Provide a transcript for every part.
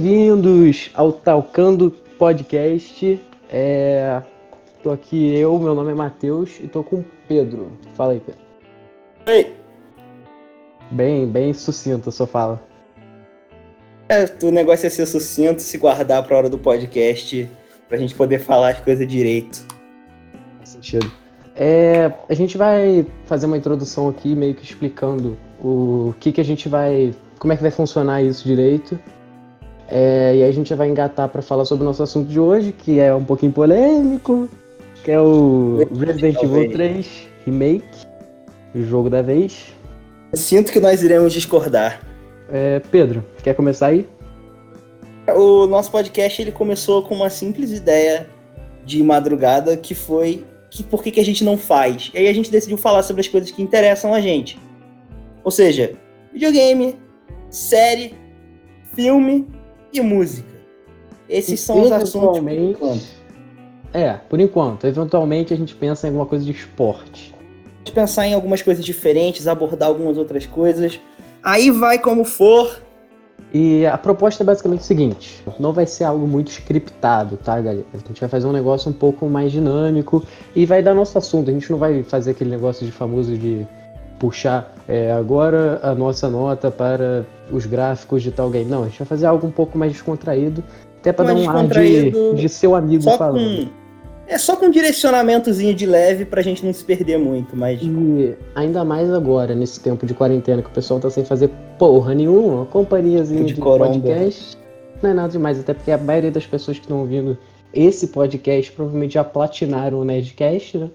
Bem-vindos ao Talcando Podcast. É... Tô aqui eu, meu nome é Matheus e tô com o Pedro. Fala aí, Pedro. Oi. Bem, bem sucinto a sua fala. É, o negócio é ser sucinto, se guardar pra hora do podcast, pra gente poder falar as coisas direito. Faz sentido. É, a gente vai fazer uma introdução aqui, meio que explicando o que, que a gente vai. como é que vai funcionar isso direito. É, e aí a gente vai engatar para falar sobre o nosso assunto de hoje, que é um pouquinho polêmico, que é o Resident Evil 3 Remake, o jogo da vez. Sinto que nós iremos discordar. É, Pedro, quer começar aí? O nosso podcast ele começou com uma simples ideia de madrugada que foi que por que, que a gente não faz? E aí a gente decidiu falar sobre as coisas que interessam a gente. Ou seja, videogame, série, filme e música. Esses E são os assuntos. eventualmente- É, por enquanto. Eventualmente a gente pensa em alguma coisa de esporte. Pode pensar em algumas coisas diferentes, abordar algumas outras coisas. Aí vai como for. E a proposta é basicamente o seguinte: não vai ser algo muito scriptado, tá, galera? A gente vai fazer um negócio um pouco mais dinâmico e vai dar nosso assunto. A gente não vai fazer aquele negócio de famoso de puxar é, agora a nossa nota para os gráficos de tal game. Não, a gente vai fazer algo um pouco mais descontraído, até para dar um ar de, de seu amigo falando. com. É só com um direcionamentozinho de leve pra gente não se perder muito, mas. E ainda mais agora, nesse tempo de quarentena, que o pessoal tá sem fazer porra nenhuma, uma companhiazinha De de, coromba. podcast. Não é nada demais, até porque a maioria das pessoas que estão ouvindo esse podcast provavelmente já platinaram o Nerdcast, né?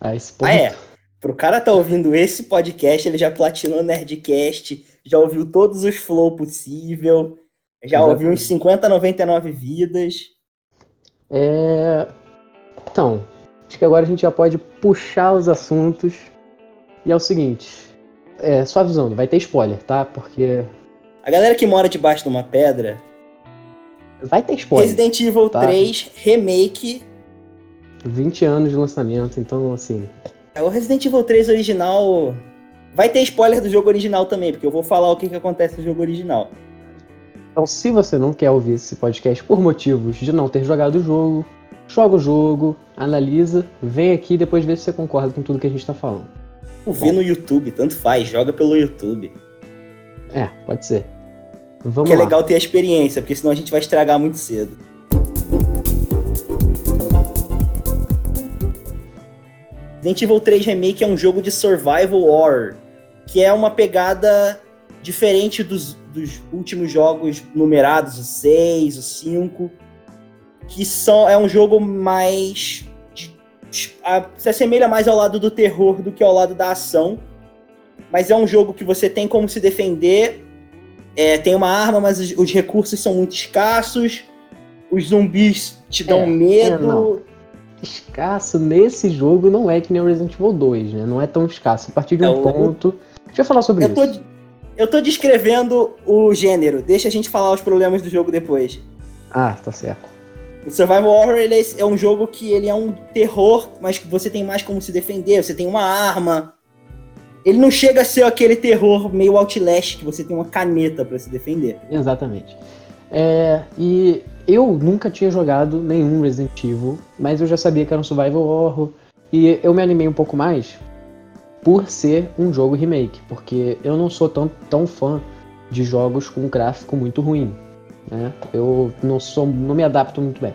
A esse ponto. Ah, é. Pro cara tá ouvindo esse podcast, ele já platinou Nerdcast, já ouviu todos os flow possível, já Exatamente. ouviu uns 50, 99 vidas. É, Então, acho que agora a gente já pode puxar os assuntos. E é o seguinte, é, só avisando, vai ter spoiler, tá? Porque A galera que mora debaixo de uma pedra, vai ter spoiler. Resident Evil tá. 3 Remake. 20 anos de lançamento, então assim, O Resident Evil 3 original. Vai ter spoiler do jogo original também, porque eu vou falar o que, que acontece no jogo original. Então, se você não quer ouvir esse podcast por motivos de não ter jogado o jogo, joga o jogo, analisa, vem aqui e depois vê se você concorda com tudo que a gente tá falando. Tu vê no YouTube, tanto faz, joga pelo YouTube. É, pode ser. Vamos que é legal ter a experiência, porque senão a gente vai estragar muito cedo. Resident Evil 3 Remake é um jogo de survival horror, que é uma pegada diferente dos, dos últimos jogos numerados, o 6, o 5, que são, é um jogo mais... a- se assemelha mais ao lado do terror do que ao lado da ação, mas é um jogo que você tem como se defender é, tem uma arma, mas os, os recursos são muito escassos. Os zumbis te dão É, medo. É. Escasso nesse jogo não é que nem o Resident Evil 2, né? Não é tão escasso. A partir de É, um o- ponto. Deixa eu falar sobre eu, tô, isso. eu tô descrevendo o gênero. Deixa a gente falar os problemas do jogo depois. Ah, tá certo. O Survival Horror ele é, é um jogo que ele é um terror, mas que você tem mais como se defender. Você tem uma arma. Ele não chega a ser aquele terror meio Outlast, que você tem uma caneta pra se defender. Exatamente. É, e eu nunca tinha jogado nenhum Resident Evil, mas eu já sabia que era um survival horror. E eu me animei um pouco mais por ser um jogo remake, porque eu não sou tão, tão fã de jogos com gráfico muito ruim. Né? Eu não sou, não me adapto muito bem.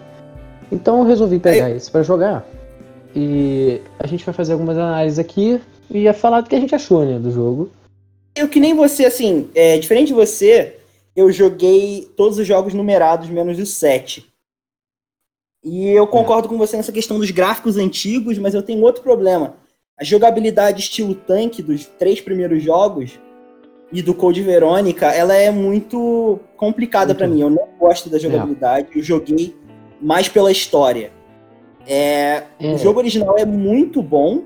Então eu resolvi pegar esse pra jogar. E a gente vai fazer algumas análises aqui e ia falar do que a gente achou, né, do jogo. Eu que nem você, assim, é, diferente de você, eu joguei todos os jogos numerados, menos o 7. E eu concordo com você nessa questão dos gráficos antigos, mas eu tenho outro problema. A jogabilidade estilo tanque dos três primeiros jogos e do Code Verônica, ela é muito complicada pra mim. Eu não gosto da jogabilidade, eu joguei mais pela história. É, É, o jogo original é muito bom,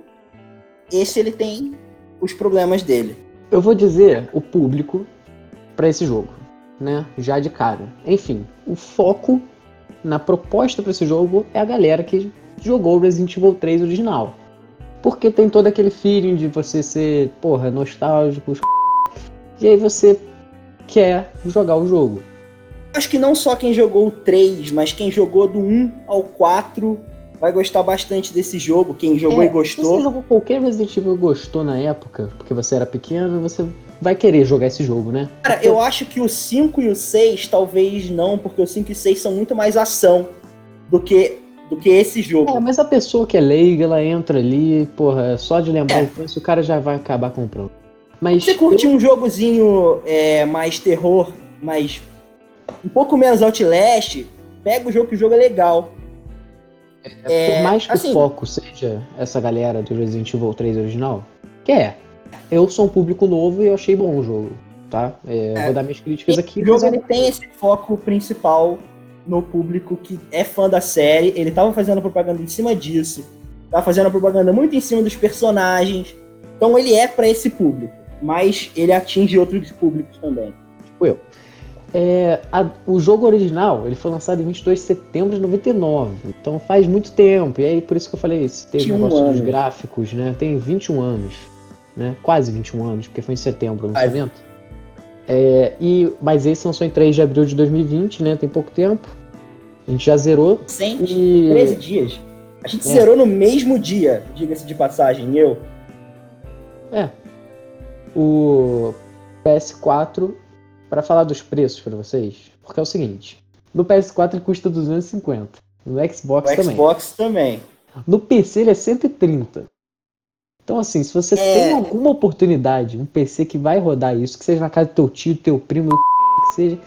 esse ele tem os problemas dele. Eu vou dizer o público para esse jogo, né? Já de cara. Enfim, o foco na proposta para esse jogo é a galera que jogou o Resident Evil 3 original. Porque tem todo aquele feeling de você ser, porra, nostálgico, e aí você quer jogar o jogo. acho que não só quem jogou o 3, mas quem jogou do 1 ao 4 vai gostar bastante desse jogo. Quem jogou É, e gostou. Se você jogou qualquer Resident Evil e gostou na época, porque você era pequeno, você vai querer jogar esse jogo, né? Cara, eu acho que o 5 e o 6 talvez não, porque o 5 e o 6 são muito mais ação do que, do que esse jogo. É, mas a pessoa que é leiga, ela entra ali, porra, só de lembrar É. o cara já vai acabar comprando. Mas Você curte um jogozinho é, mais terror, mais. um pouco menos Outlast, pega o jogo que o jogo é legal. por mais que assim- o foco seja essa galera do Resident Evil 3 original, que é, eu sou um público novo e eu achei bom o jogo, tá? É, É. Vou dar minhas críticas aqui. o jogo eu- ele tem esse foco principal no público que é fã da série. Ele tava fazendo propaganda em cima disso. Tava fazendo propaganda muito em cima dos personagens. Então ele é pra esse público. Mas ele atinge outros públicos também. É, a- o jogo original, ele foi lançado em 22 de setembro de 99, então faz muito tempo, e aí por isso que eu falei, se teve 21 negócio dos anos. gráficos, né, tem 21 anos, né, quase 21 anos, porque foi em setembro o Quase. lançamento. É, e, mas esse lançou em 3 de abril de 2020, né, tem pouco tempo, a gente já zerou, Sem e... 13 dias. A gente É. zerou no mesmo dia, diga-se de passagem, eu. É. O PS4, para falar dos preços para vocês, porque é o seguinte: no PS4 ele custa 250, no Xbox O também. Xbox também. No PC ele é 130. Então, assim, se você É. tem alguma oportunidade, um PC que vai rodar isso, que seja na casa do teu tio, teu primo, que seja,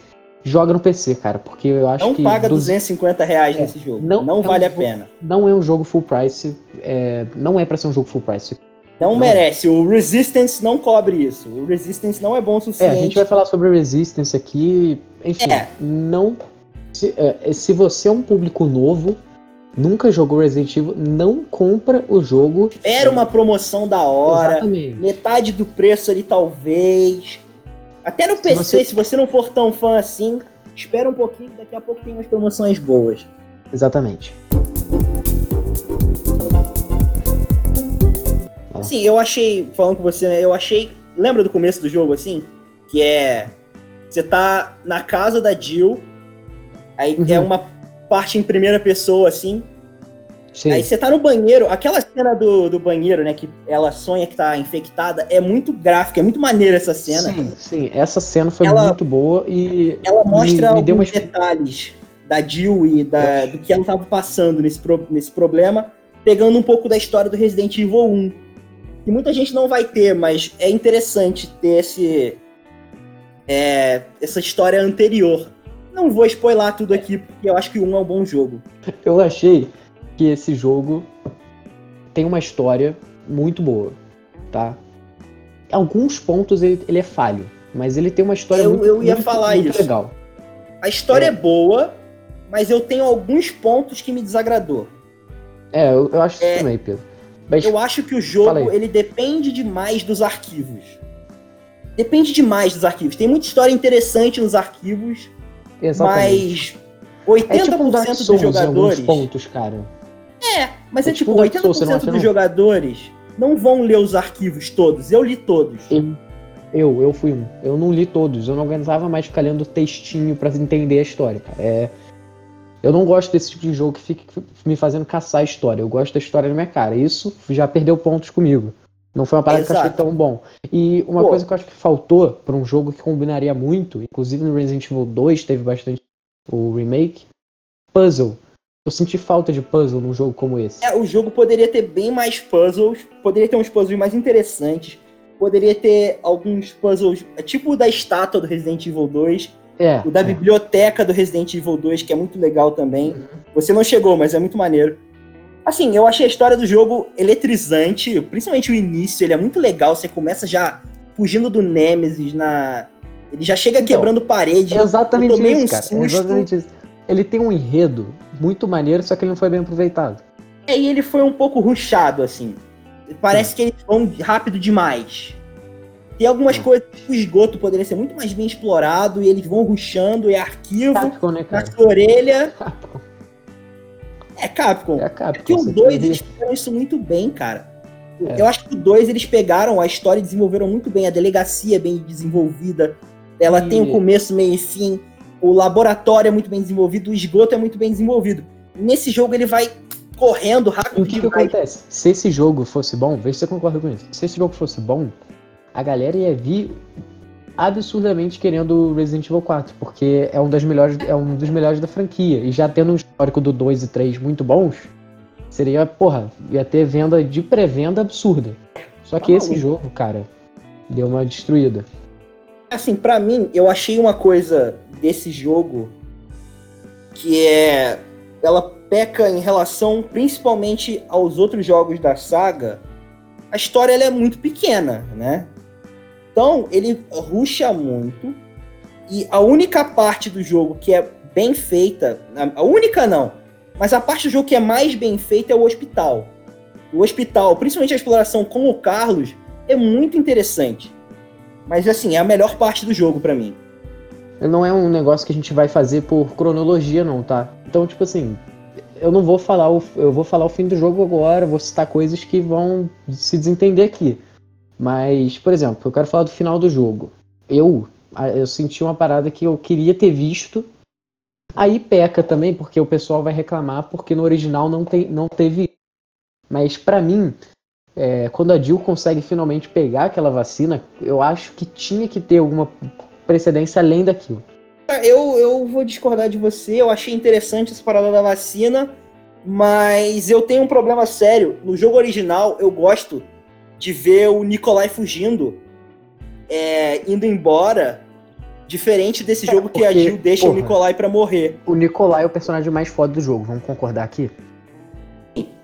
joga no PC, cara, porque eu acho Não que paga dos- 250 reais É, nesse jogo. não Não, é um vale a jogo- pena. não é um jogo full price, é, não é para ser um jogo full price. Não, Não. merece. O Resistance não cobre isso. O Resistance não é bom o É, suficiente. a gente vai falar sobre Resistance aqui. Enfim, É. não. Se, é, se você é um público novo, nunca jogou Resident Evil, não compra o jogo. Espera uma promoção da hora. Exatamente. Metade do preço ali, talvez. Até no PC, você- se você não for tão fã assim, espera um pouquinho, daqui a pouco tem umas promoções boas. Exatamente. Assim, eu achei, falando com você, né, eu achei. Lembra do começo do jogo, assim? Que é. Você tá na casa da Jill, aí Uhum. é uma parte em primeira pessoa, assim. Sim. Aí você tá no banheiro, aquela cena do, do banheiro, né, que ela sonha que tá infectada, é muito gráfica, é muito maneira essa cena. Sim, sim, essa cena foi Ela- muito boa e Ela mostra me, me alguns detalhes da Jill e da, do que ela tava passando nesse, pro- nesse problema, pegando um pouco da história do Resident Evil 1. Que muita gente não vai ter, mas é interessante ter esse, é, essa história anterior. Não vou spoiler tudo aqui, porque eu acho que 1 é um bom jogo. Eu achei que esse jogo tem uma história muito boa, tá? Em alguns pontos ele, ele é falho, mas ele tem uma história Eu- muito, eu ia muito- falar muito isso. legal. A história É. é. boa, mas eu tenho alguns pontos que me desagradou. É, eu, eu acho isso É. também, Pedro. Mas Eu acho que o jogo ele depende demais dos arquivos. Depende demais dos arquivos. Tem muita história interessante nos arquivos, exatamente. mas é tipo um 80% dos Souls jogadores. pontos, cara. É, mas é, É tipo tipo, um Dark Souls, você não 80% acha, dos jogadores não vão ler os arquivos todos. Eu li todos. Eu, eu, eu fui um. Eu não li todos. Eu não aguentava mais ficar lendo textinho pra entender a história, cara. É, eu não gosto desse tipo de jogo que fica me fazendo caçar a história. Eu gosto da história na minha cara. Isso já perdeu pontos comigo. Não foi uma parada que eu achei Exato. tão bom. E uma Pô. coisa que eu acho que faltou pra um jogo que combinaria muito, inclusive no Resident Evil 2 teve bastante o remake, puzzle. Eu senti falta de puzzle num jogo como esse. É, o jogo poderia ter bem mais puzzles, poderia ter uns puzzles mais interessantes, poderia ter alguns puzzles, é tipo o da estátua do Resident Evil 2, É. o da é. biblioteca do Resident Evil 2, que é muito legal também. Você não chegou, mas é muito maneiro. Assim, eu achei a história do jogo eletrizante, principalmente o início, ele é muito legal, você começa já fugindo do Nemesis na... Ele já chega Então, quebrando parede. É exatamente eu tomei isso, um cara. É susto. exatamente isso. Ele tem um enredo muito maneiro, só que ele não foi bem aproveitado. É, e ele foi um pouco rushado, assim. Parece que eles vão rápido demais. Tem algumas Hum. coisas que o esgoto poderia ser muito mais bem explorado, e eles vão rushando, é arquivo, né, na sua orelha. Capcom. É Capcom. É É Capcom. que o você 2 tem que- eles fizeram isso muito bem, cara. É. Eu acho que o 2 eles pegaram a história e desenvolveram muito bem, a delegacia é bem desenvolvida. Ela E- tem um começo, meio e fim. o laboratório é muito bem desenvolvido, o esgoto é muito bem desenvolvido. Nesse jogo ele vai correndo rápido. O que, que acontece? Se esse jogo fosse bom, vê se você concorda com isso. Se esse jogo fosse bom, a galera ia vir absurdamente querendo Resident Evil 4, porque é um, das melhores, é um dos melhores da franquia. E já tendo um histórico do 2 e 3 muito bons, seria, porra, ia ter venda de pré-venda absurda. Só que ah, esse jogo, cara, deu uma destruída. Assim, para mim, eu achei uma coisa desse jogo que é. Ela peca em relação principalmente aos outros jogos da saga. A história ela é muito pequena, né? Então, ele ruxa muito. E a única parte do jogo que é bem feita, a única não, mas a parte do jogo que é mais bem feita é o hospital. O hospital, principalmente a exploração com o Carlos, é muito interessante. Mas assim, é a melhor parte do jogo para mim. Não é um negócio que a gente vai fazer por cronologia, não, tá? Então, tipo assim, eu não vou falar o, eu vou falar o fim do jogo agora, vou citar coisas que vão se desentender aqui. Mas, por exemplo, eu quero falar do final do jogo. Eu, eu senti uma parada que eu queria ter visto. Aí peca também, porque o pessoal vai reclamar porque no original não, tem, não teve. Mas para mim, é, quando a Jill consegue finalmente pegar aquela vacina, eu acho que tinha que ter alguma precedência além daquilo. Eu, eu vou discordar de você, eu achei interessante essa parada da vacina, mas eu tenho um problema sério. No jogo original, eu gosto de ver o Nikolai fugindo, é, indo embora, diferente desse é, jogo porque, que a Jill deixa porra, o Nikolai para morrer. O Nikolai é o personagem mais foda do jogo, vamos concordar aqui?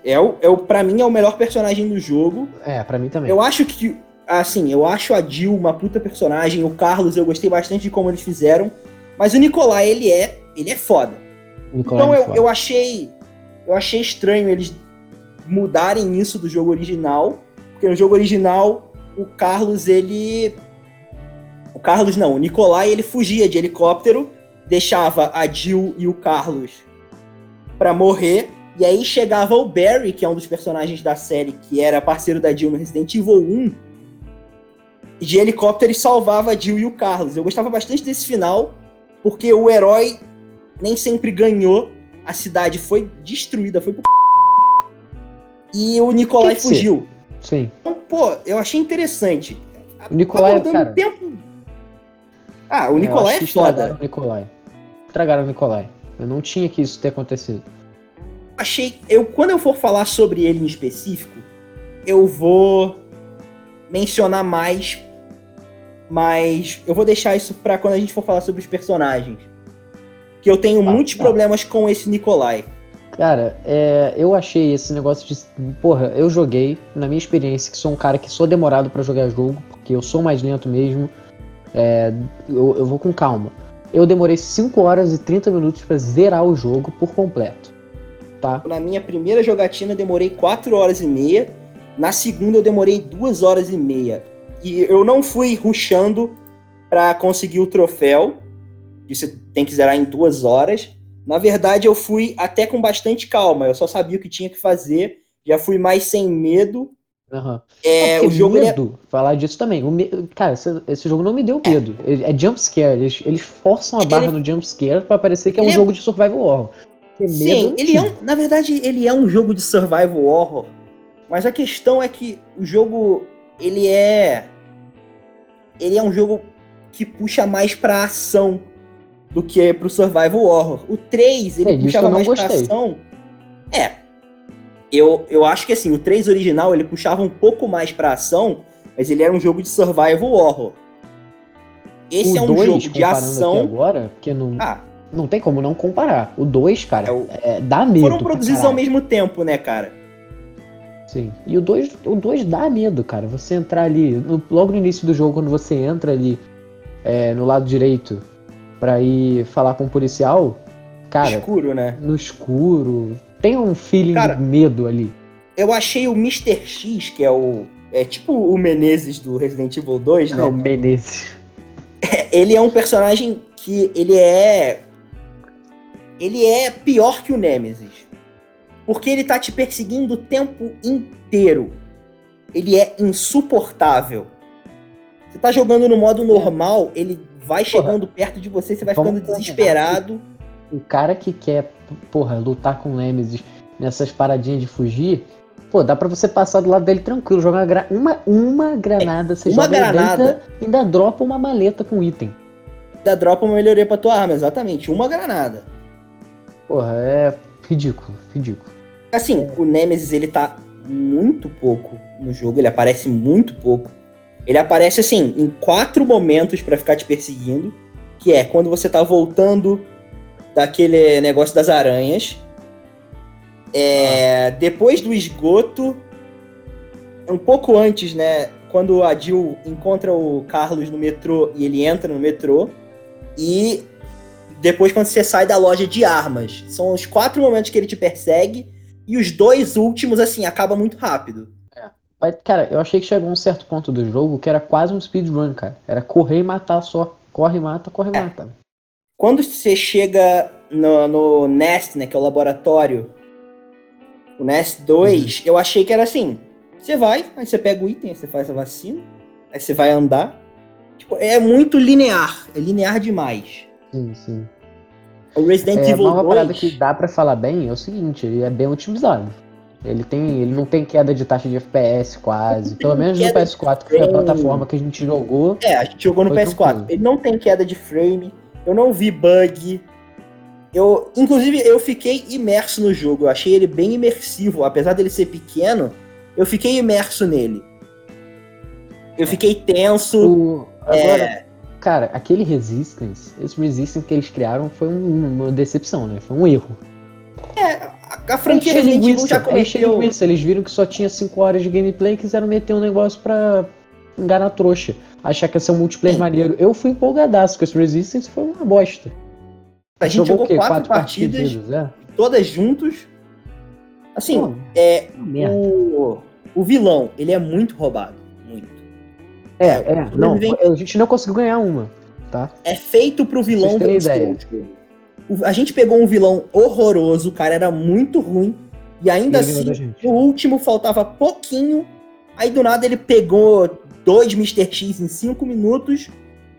É o, é o, pra mim é o melhor personagem do jogo. É, para mim também. Eu acho que, assim, eu acho a Jill uma puta personagem, o Carlos eu gostei bastante de como eles fizeram, mas o Nikolai, ele é, ele é foda. Nicolai então é eu, foda. eu achei, eu achei estranho eles mudarem isso do jogo original, porque no jogo original, o Carlos, ele. O Carlos não, o Nicolai, ele fugia de helicóptero, deixava a Jill e o Carlos para morrer, e aí chegava o Barry, que é um dos personagens da série, que era parceiro da Jill no Resident Evil 1, de helicóptero e salvava a Jill e o Carlos. Eu gostava bastante desse final, porque o herói nem sempre ganhou, a cidade foi destruída, foi pro... E o Nicolai fugiu. Sim. Então, pô, eu achei interessante. O Nicolai, cara... Tempo... Ah, o Nicolai é foda. O Nicolai. Estragaram o Nicolai. Eu não tinha que isso ter acontecido. Achei... Eu, quando eu for falar sobre ele em específico, eu vou mencionar mais, mas eu vou deixar isso para quando a gente for falar sobre os personagens. Que eu tenho ah, muitos tá. problemas com esse Nicolai. Cara, é, eu achei esse negócio de. Porra, eu joguei, na minha experiência, que sou um cara que sou demorado para jogar jogo, porque eu sou mais lento mesmo. É, eu, eu, vou com calma. Eu demorei 5 horas e 30 minutos para zerar o jogo por completo. Tá? Na minha primeira jogatina, demorei 4 horas e meia. Na segunda, eu demorei 2 horas e meia. E eu não fui rushando para conseguir o troféu. Que você tem que zerar em 2 horas na verdade, eu fui até com bastante calma. Eu só sabia o que tinha que fazer. Já fui mais sem medo. Uhum. É, é o jogo é medo, é... falar disso também. Me... Cara, esse, esse, jogo não me deu medo. É, é jump scare. Eles, eles forçam a barra ele... no jump scare para parecer que é um ele jogo de survival horror. Sim, ele é um, na verdade, ele é um jogo de survival horror. Mas a questão é que o jogo ele é ele é um jogo que puxa mais para ação do que pro survival horror. O 3, ele é, puxava mais gostei. pra ação. É. Eu, eu acho que assim, o 3 original ele puxava um pouco mais pra ação, mas ele era um jogo de survival horror. Esse o é um dois, jogo de ação. agora, porque não, ah, não tem como não comparar. O 2, cara, é, o... é, dá medo. Foram produzidos ao mesmo tempo, né, cara? Sim. E o 2 o dois dá medo, cara. Você entrar ali, no, logo no início do jogo, quando você entra ali é, no lado direito, para ir falar com o policial, cara. Escuro, né? No escuro. Tem um feeling cara, de medo ali. Eu achei o Mr. X, que é o. É tipo o Menezes do Resident Evil 2, né? É o Menezes. ele é um personagem que ele é. Ele é pior que o Nemesis. Porque ele tá te perseguindo o tempo inteiro. Ele é insuportável. Você tá jogando no modo normal, ele vai chegando perto de você, você vai ficando desesperado. O cara que quer, porra, lutar com o Nemesis nessas paradinhas de fugir, pô, dá pra você passar do lado dele tranquilo, jogar uma, uma, granada, você uma joga granada. e ainda dropa uma maleta com item. Ainda dropa uma melhoria pra tua arma, exatamente. Uma granada. Porra, é ridículo, ridículo. Assim, o Nemesis, ele tá muito pouco no jogo, ele aparece muito pouco. Ele aparece, assim, em quatro momentos para ficar te perseguindo, que é quando você tá voltando daquele negócio das aranhas, é, depois do esgoto, um pouco antes, né? Quando a Jill encontra o Carlos no metrô e ele entra no metrô. E depois quando você sai da loja de armas. São os quatro momentos que ele te persegue. E os dois últimos, assim, acaba muito rápido. Mas, cara, eu achei que chegou um certo ponto do jogo que era quase um speedrun, cara. Era correr e matar só. Corre, mata, corre, É. mata. Quando você chega no, no Nest, né, que é o laboratório, o Nest 2, eu achei que era assim: você vai, aí você pega o item, aí você faz a vacina, aí você vai andar. Tipo, é muito linear, é linear demais. Sim, sim. O Resident É, Evil mas uma 2, parada que dá pra falar bem é o seguinte, ele é bem otimizado. Ele tem, ele não tem queda de taxa de FPS quase. Pelo menos no queda de PS4, que foi a plataforma que a gente jogou. é, a gente jogou no Foi PS4. tranquilo. Ele não tem queda de frame, eu não vi bug. Eu, inclusive, eu fiquei imerso no jogo. Eu achei ele bem imersivo, apesar dele ser pequeno. Eu fiquei imerso nele. Eu fiquei tenso. O, agora, É, cara, aquele Resistance, esse Resistance que eles criaram foi um- uma decepção, né? Foi um erro. a, a franquia Resident Evil já é cometeu. linguiça. Eles viram que só tinha 5 horas de gameplay e quiseram meter um negócio pra enganar trouxa. Achar que ia ser um multiplayer maneiro. Eu fui empolgadaço, porque esse Resistance foi uma bosta. A gente jogou o quê? quatro partidas, é? todas juntos. Assim, Pô, é, o, o vilão, ele é muito roubado. Muito. É, é, não, Sobrevivente- a gente não conseguiu ganhar uma, tá? É feito pro vilão vencer ideia. jogo. O- A gente pegou um vilão horroroso, o cara era muito ruim. E ainda E ele assim, no último faltava pouquinho. Aí do nada ele pegou dois Mr. X em cinco minutos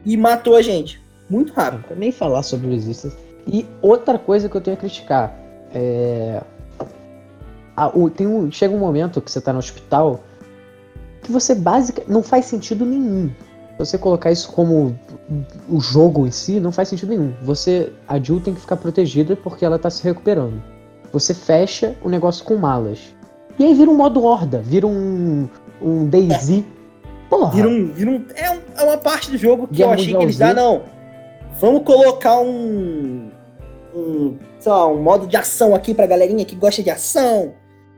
e matou a gente. Muito Não rápido. nem falar sobre o Resistance. E outra coisa que eu tenho a criticar é. a- o- tem um, chega um momento que você tá no hospital que você basicamente. Não faz sentido nenhum. Você colocar isso como o jogo em si, não faz sentido nenhum. Você. A Jill tem que ficar protegida porque ela tá se recuperando. Você fecha o negócio com malas. E aí vira um modo horda, vira um. um Daisy. Porra! Vira um, vira um, é, um- é uma parte do jogo que Guerra eu achei que eles dá, não. Vamos colocar um. um sei lá, um modo de ação aqui pra galerinha que gosta de ação.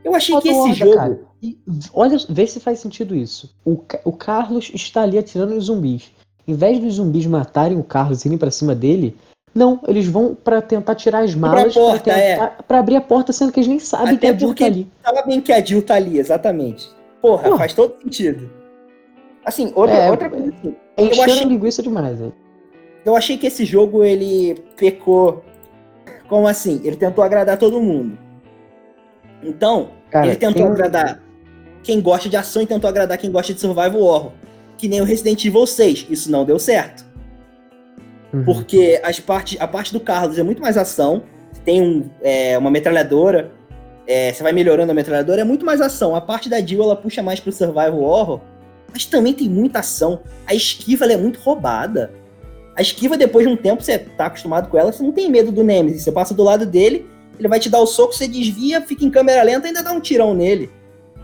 Eu achei que esse Modo horda, jogo. cara. E olha, vê se faz sentido isso. O, o Carlos está ali atirando nos zumbis. Em vez dos zumbis matarem o Carlos e irem pra cima dele, não, eles vão pra tentar tirar as malas pra, porta, é. abrir a porta, sendo que eles nem sabem Até que a Jill tá ali. Sabem que a Jill tá ali, exatamente. Porra, Porra. faz todo sentido. Assim, outra, É, outra coisa assim. Encheram achei- linguiça demais? Eu achei que esse jogo ele pecou. Como assim? Ele tentou agradar todo mundo. Então, Cara, ele tentou tem agradar quem gosta de ação e tentou agradar quem gosta de survival horror. Que nem o Resident Evil 6. Isso não deu certo. Uhum. Porque as parte, a parte do Carlos é muito mais ação. Tem um, é, uma metralhadora. é, você vai melhorando a metralhadora. É muito mais ação. A parte da Jill ela puxa mais pro survival horror. Mas também tem muita ação. A esquiva é muito roubada. A esquiva, depois de um tempo, você tá acostumado com ela, você não tem medo do Nemesis. Você passa do lado dele, ele vai te dar o soco, você desvia, fica em câmera lenta e ainda dá um tirão nele.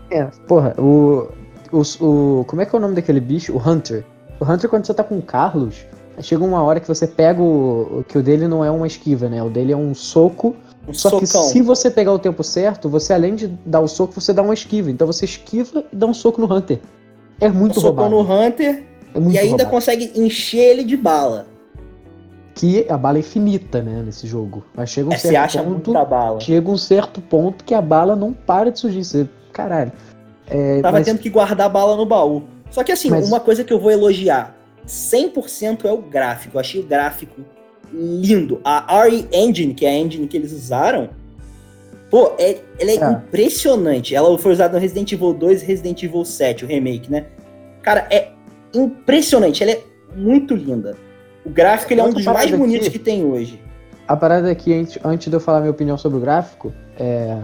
É, porra, o, o, o- Como é que é o nome daquele bicho? O Hunter. O Hunter, quando você tá com o Carlos, chega uma hora que você pega o. que o dele não é uma esquiva, né? O dele é um soco. Um Só socão. que se você pegar o tempo certo, você além de dar o soco, você dá uma esquiva. Então você esquiva e dá um soco no Hunter. É muito socão roubado. no Hunter É muito e ainda roubado. consegue encher ele de bala. Que a bala é infinita, né, nesse jogo. Mas chega um É, você certo acha ponto. muita bala. Chega um certo ponto que a bala não para de surgir. Você, caralho. É, Tava mas- tendo que guardar bala no baú. Só que assim, Mas- uma coisa que eu vou elogiar: 100% é o gráfico. Eu achei o gráfico lindo. A RE Engine, que é a engine que eles usaram, pô, é, ela é, É. impressionante. Ela foi usada no Resident Evil 2 e Resident Evil 7, o remake, né? Cara, é impressionante. Ela é muito linda. O gráfico ele é um dos mais bonitos aqui, que tem hoje. A parada aqui, antes de eu falar minha opinião sobre o gráfico, é.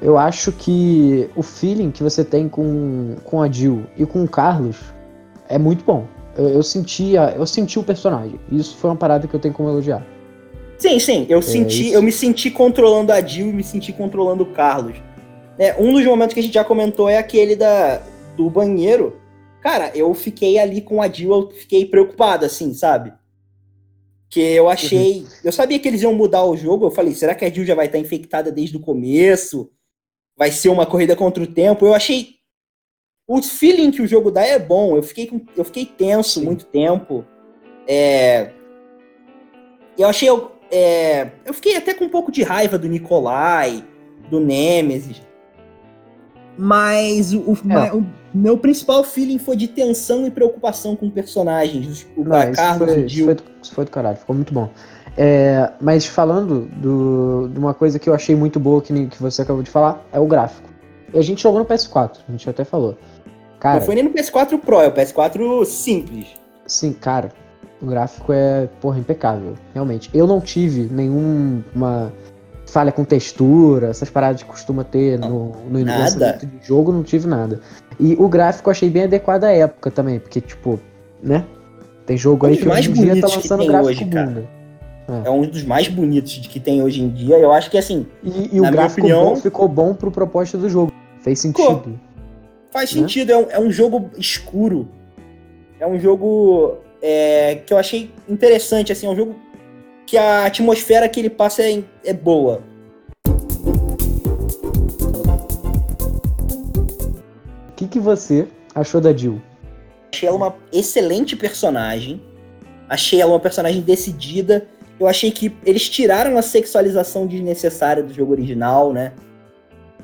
Eu acho que o feeling que você tem com, com a Jill e com o Carlos é muito bom. Eu, eu sentia, eu senti o personagem. Isso foi uma parada que eu tenho como elogiar. Sim, sim. Eu é senti, isso. eu me senti controlando a Jill e me senti controlando o Carlos. É, um dos momentos que a gente já comentou é aquele da, do banheiro. Cara, eu fiquei ali com a Jill, eu fiquei preocupado, assim, sabe? Que eu achei. Uhum. Eu sabia que eles iam mudar o jogo. Eu falei, será que a Jill já vai estar infectada desde o começo? Vai ser uma corrida contra o tempo? Eu achei. O feeling que o jogo dá é bom. Eu fiquei, com... eu fiquei tenso Sim. muito tempo. É... Eu achei. É... Eu fiquei até com um pouco de raiva do Nikolai, do Nemesis. Mas o, é. o, meu principal feeling foi de tensão e preocupação com personagens. O Não, Carlos foi, Isso foi, isso foi do caralho, ficou muito bom. É, mas falando do, de uma coisa que eu achei muito boa que, que você acabou de falar, é o gráfico. E a gente jogou no PS4, a gente até falou. Cara, não foi nem no PS4 Pro, é o PS4 simples. Sim, cara, o gráfico é, porra, impecável, realmente. Eu não tive nenhuma falha com textura, essas paradas que costuma ter no, no lançamento de jogo, não tive nada. E o gráfico eu achei bem adequado à época também, porque, tipo, né? Tem jogo aí que hoje em dia tá lançando gráfico hoje, bunda. É. é. um dos mais bonitos que tem hoje em dia. Eu acho que assim. E, e o gráfico opinião, bom ficou bom pro propósito do jogo. Fez sentido. Ficou. Faz né? sentido, é um, é um jogo escuro. É um jogo é, que eu achei interessante, assim, é um jogo que a atmosfera que ele passa é, é boa. O que, que você achou da Jill? Achei ela uma excelente personagem. Achei ela uma personagem decidida. Eu achei que eles tiraram a sexualização desnecessária do jogo original, né?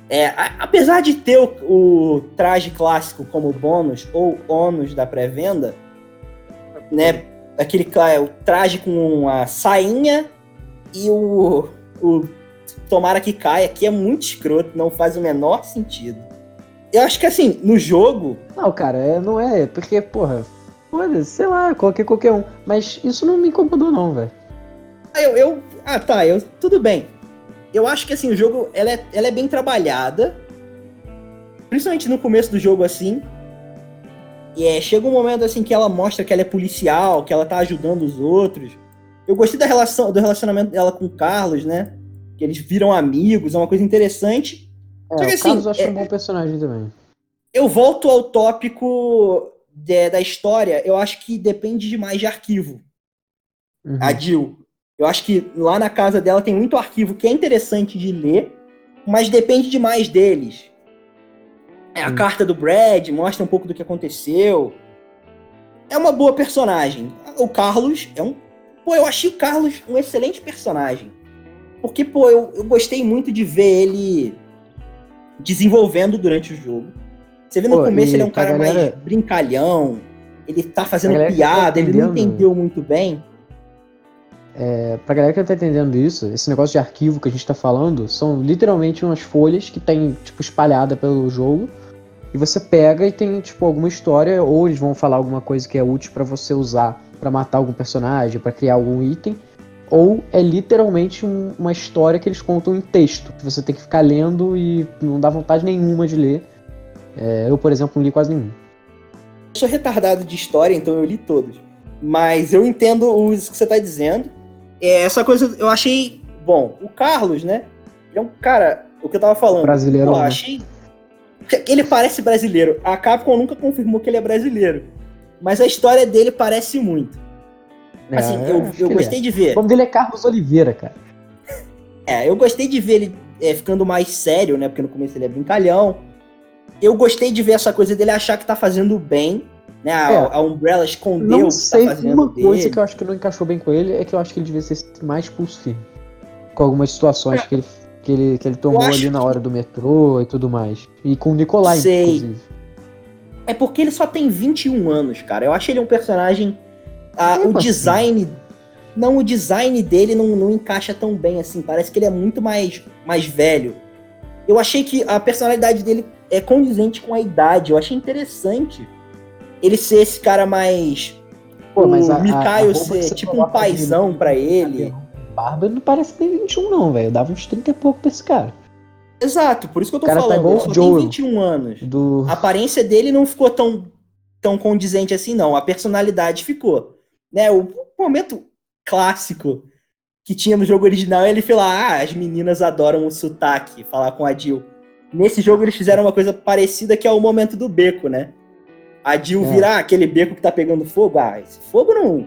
É, a, apesar de ter o, o, traje clássico como bônus ou ônus da pré-venda, né? aquele é, o traje com a sainha e o, o tomara que caia, que é muito escroto, não faz o menor sentido. Eu acho que assim, no jogo. Não, cara, é, não é, porque, porra, foda sei lá, coloquei qualquer um. Mas isso não me incomodou, não, velho. Ah, eu, eu. Ah, tá, eu. Tudo bem. Eu acho que assim, o jogo ela é, ela é bem trabalhada. Principalmente no começo do jogo, assim. E é, chega um momento assim que ela mostra que ela é policial, que ela tá ajudando os outros. Eu gostei da relação, do relacionamento dela com o Carlos, né? Que eles viram amigos, é uma coisa interessante. É, Só que, o assim, Carlos eu acho é, um bom personagem também. Eu volto ao tópico de, da história, eu acho que depende demais de arquivo. Uhum. A Jill. Eu acho que lá na casa dela tem muito arquivo que é interessante de ler, mas depende demais deles. É, a hum. carta do Brad mostra um pouco do que aconteceu. É uma boa personagem. O Carlos é um. Pô, eu achei o Carlos um excelente personagem. Porque, pô, eu, eu gostei muito de ver ele desenvolvendo durante o jogo. Você vê no pô, começo ele é um cara galera... mais brincalhão, ele tá fazendo piada, ele não entendeu muito bem. É, pra galera que não tá entendendo isso, esse negócio de arquivo que a gente tá falando são literalmente umas folhas que tem, tipo, espalhada pelo jogo e você pega e tem, tipo, alguma história, ou eles vão falar alguma coisa que é útil para você usar para matar algum personagem, para criar algum item, ou é literalmente um, uma história que eles contam em texto, que você tem que ficar lendo e não dá vontade nenhuma de ler. É, eu, por exemplo, não li quase nenhum. Eu sou retardado de história, então eu li todos. Mas eu entendo o que você tá dizendo. É, essa coisa eu achei. Bom, o Carlos, né? Ele é um cara. O que eu tava falando. Brasileiro. Eu né? achei ele parece brasileiro. A Capcom nunca confirmou que ele é brasileiro. Mas a história dele parece muito. É, assim, eu, eu gostei é. de ver. O nome dele é Carlos Oliveira, cara. É, eu gostei de ver ele é, ficando mais sério, né? Porque no começo ele é brincalhão. Eu gostei de ver essa coisa dele achar que tá fazendo bem. Né? A, é, a Umbrella escondeu não sei, que tá fazendo Uma dele. coisa que eu acho que não encaixou bem com ele é que eu acho que ele devia ser mais pulso. Com algumas situações é. que ele que ele, que ele tomou ali na hora do metrô e tudo mais. E com o Nicolai, Sei. inclusive. É porque ele só tem 21 anos, cara. Eu acho ele um personagem. Ah, o assim? design. Não, o design dele não, não encaixa tão bem assim. Parece que ele é muito mais, mais velho. Eu achei que a personalidade dele é condizente com a idade. Eu achei interessante ele ser esse cara mais Pô, mas Mikael a, a ser tipo um paizão pra ele. Barba não parece ter 21, não, velho. Dava uns 30 e pouco pra esse cara. Exato, por isso que eu tô cara tá falando. igual ele o só Joel. tem 21 anos. Do... A aparência dele não ficou tão, tão condizente assim, não. A personalidade ficou. Né? O momento clássico que tinha no jogo original, ele falou: ah, as meninas adoram o sotaque, falar com a Jill. Nesse jogo eles fizeram uma coisa parecida que é o momento do beco, né? A Jill É. virar aquele beco que tá pegando fogo. Ah, esse fogo não.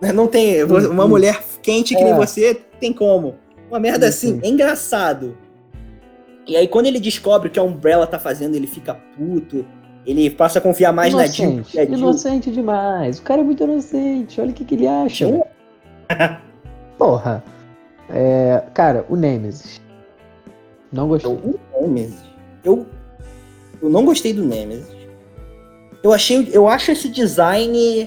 Não tem. Uma mulher quente que nem É. você tem como. Uma merda Sim, assim, sim. é engraçado. E aí, quando ele descobre o que a Umbrella tá fazendo, ele fica puto. Ele passa a confiar mais na Jill. inocente. que a Jill- Inocente demais. O cara é muito inocente. Olha o que, que ele acha. Jill- Porra. É, cara, o Nemesis. Não gostei. O Nemesis. Eu, eu não gostei do Nemesis. Eu achei, eu acho esse design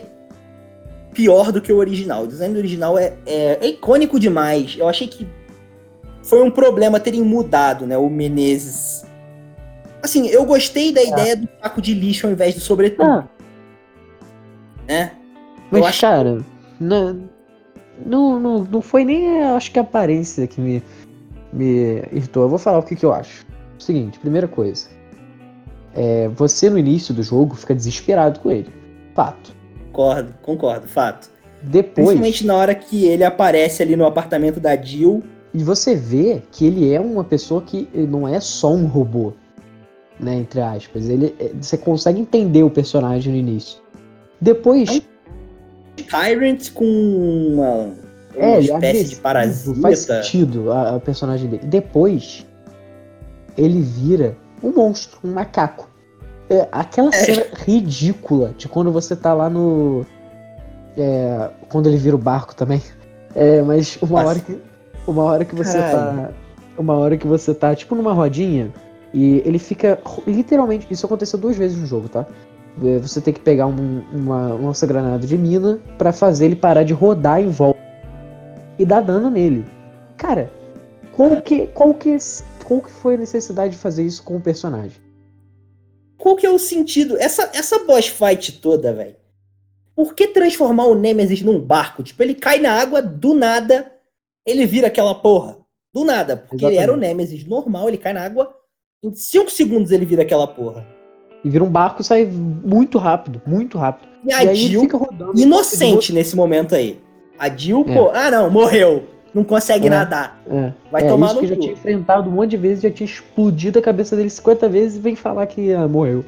pior do que o original. O design do original é, é, é icônico demais. Eu achei que foi um problema terem mudado, né, o Menezes. Assim, eu gostei da ideia do saco de lixo ao invés do sobretudo, Ah, né? mas, eu acho- cara, não, não, não, não foi nem, acho que a aparência que me, me irritou. Eu vou falar o que, que eu acho. Seguinte, primeira coisa. É, você no início do jogo fica desesperado com ele. Fato. Concordo, concordo, fato. Depois, Principalmente na hora que ele aparece ali no apartamento da Jill. e você vê que ele é uma pessoa que não é só um robô, né, entre aspas. Ele, é- você consegue entender o personagem no início. Depois, Tyrant com uma, uma É, é espécie de parasita. Faz sentido a, a personagem dele. Depois, ele vira um monstro, um macaco. É, aquela É. cena ridícula de quando você tá lá no. é, quando ele vira o barco também. É, mas uma Nossa. hora que. Uma hora que você tá. Uma hora que você tá, tipo, numa rodinha. E ele fica. Literalmente, isso aconteceu duas vezes no jogo, tá? É, Você tem que pegar um- uma lança-granada de mina pra fazer ele parar de rodar em volta e dar dano nele. Cara, qual que, qual que, foi a necessidade de fazer isso com o personagem? Qual que é o sentido? Essa, essa boss fight toda, velho. Por que transformar o Nemesis num barco? Tipo, ele cai na água, do nada, ele vira aquela porra. Do nada. Porque ele era o Exatamente. Nemesis normal, ele cai na água, em 5 segundos ele vira aquela porra. E vira um barco e sai muito rápido, muito rápido. E a e ele Jill, inocente nesse momento aí. A Jill, É. pô, ah não, morreu. Não consegue É. nadar. É, Vai é tomar isso no que já tinha enfrentado um monte de vezes, já tinha explodido a cabeça dele 50 vezes e vem falar que ah, morreu.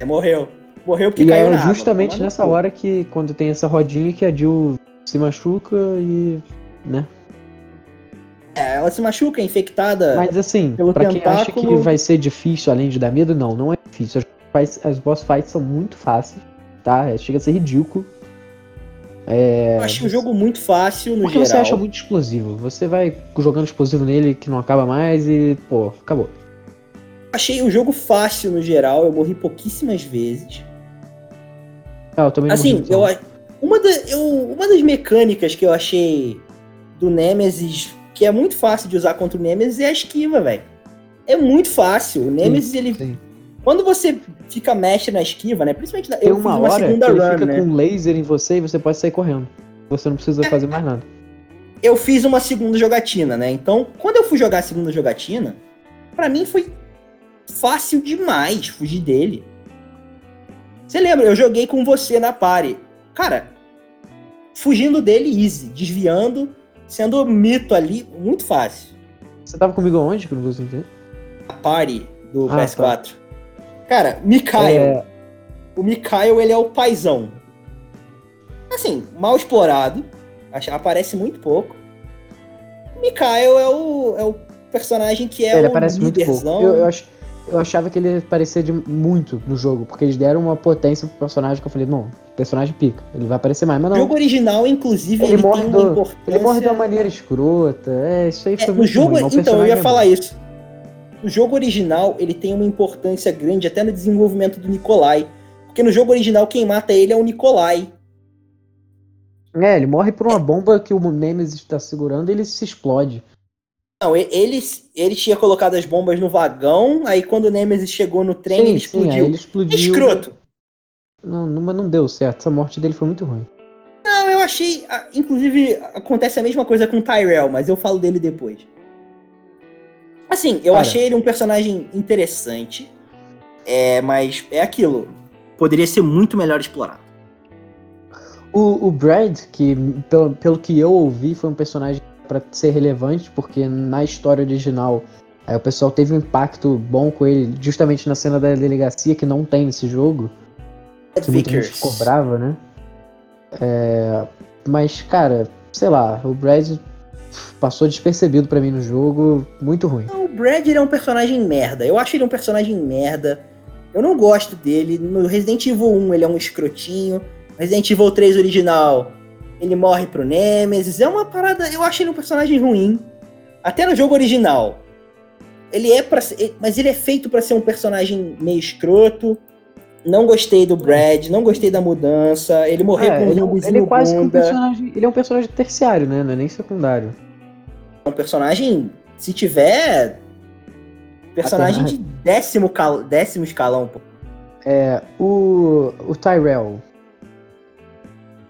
É, morreu. Morreu porque E caiu é na água. justamente no nessa hora que, quando tem essa rodinha, que a Jill se machuca e. né? É, ela se machuca, é infectada. Mas assim, pelo pra quem acha que tentáculo- vai ser difícil além de dar medo, não, não é difícil. As, as boss fights são muito fáceis, tá? Chega a ser ridículo. É, Eu achei o jogo muito fácil no porque geral. você acha muito explosivo. Você vai jogando explosivo nele que não acaba mais e, pô, acabou. Achei o jogo fácil no geral, eu morri pouquíssimas vezes. Ah, eu também Assim, morri eu, uma, da- eu- uma das mecânicas que eu achei do Nemesis, que é muito fácil de usar contra o Nemesis, é a esquiva, velho. É muito fácil. O Nemesis, ele. Sim. Quando você fica mestre na esquiva, né? Principalmente na, eu uma fiz uma hora que segunda ele run, fica né? com um laser em você e você pode sair correndo. Você não precisa fazer mais nada. eu fiz uma segunda jogatina, né? Então, quando eu fui jogar a segunda jogatina, pra mim foi fácil demais fugir dele. Você lembra? Eu joguei com você na party. Cara, fugindo dele easy, desviando, sendo mito ali, muito fácil. Você tava comigo aonde? Que eu não consigo entender. A party do Ah, PS4. Cara, Mikael. É, O Mikael, ele é o paizão. Assim, mal explorado. Aparece muito pouco. O Mikael é o, é o personagem que é ele o aparece muito pouco. Eu, eu, ach- eu achava que ele aparecia de muito no jogo, porque eles deram uma potência pro personagem que eu falei, não, personagem pica, ele vai aparecer mais, mas O não. jogo original, inclusive, Ele ele, morre tem uma do- importância... Ele morre de uma maneira escrota. É, isso aí É, foi no jogo, ruim, o então, eu ia é falar isso. O jogo original, ele tem uma importância grande até no desenvolvimento do Nikolai. Porque no jogo original, quem mata ele é o Nikolai. É, ele morre por uma bomba que o Nemesis está segurando e ele se explode. Não, ele, ele tinha colocado as bombas no vagão, aí quando o Nemesis chegou no trem, ele sim, sim, explodiu. ele explodiu. Escroto. Não, não, mas não deu certo. Essa morte dele foi muito ruim. Não, eu achei. Inclusive, acontece a mesma coisa com o Tyrell, mas eu falo dele depois. Assim, eu Cara. achei ele um personagem interessante. É, mas é aquilo. Poderia ser muito melhor explorado. O, o Brad, que pelo, pelo que eu ouvi, foi um personagem pra ser relevante, porque na história original aí o pessoal teve um impacto bom com ele, justamente na cena da delegacia, que não tem nesse jogo. Que muita gente Vickers. ficou brava, né? É, mas, cara, sei lá, o Brad passou despercebido pra mim no jogo, muito ruim. O Brad ele é um personagem merda. Eu acho ele um personagem merda. Eu não gosto dele. No Resident Evil 1 ele é um escrotinho. Resident Evil 3 original, ele morre pro Nemesis. É uma parada. Eu acho ele um personagem ruim. Até no jogo original. Ele é para mas ele é feito pra ser um personagem meio escroto. Não gostei do Brad, não gostei da mudança. Ele morreu É, com um ele, é um- ele é quase que um bunda. personagem. Ele é um personagem terciário, né? Não é nem secundário. um personagem, se tiver. Personagem de décimo, cal, décimo escalão, pô. É, o, o Tyrell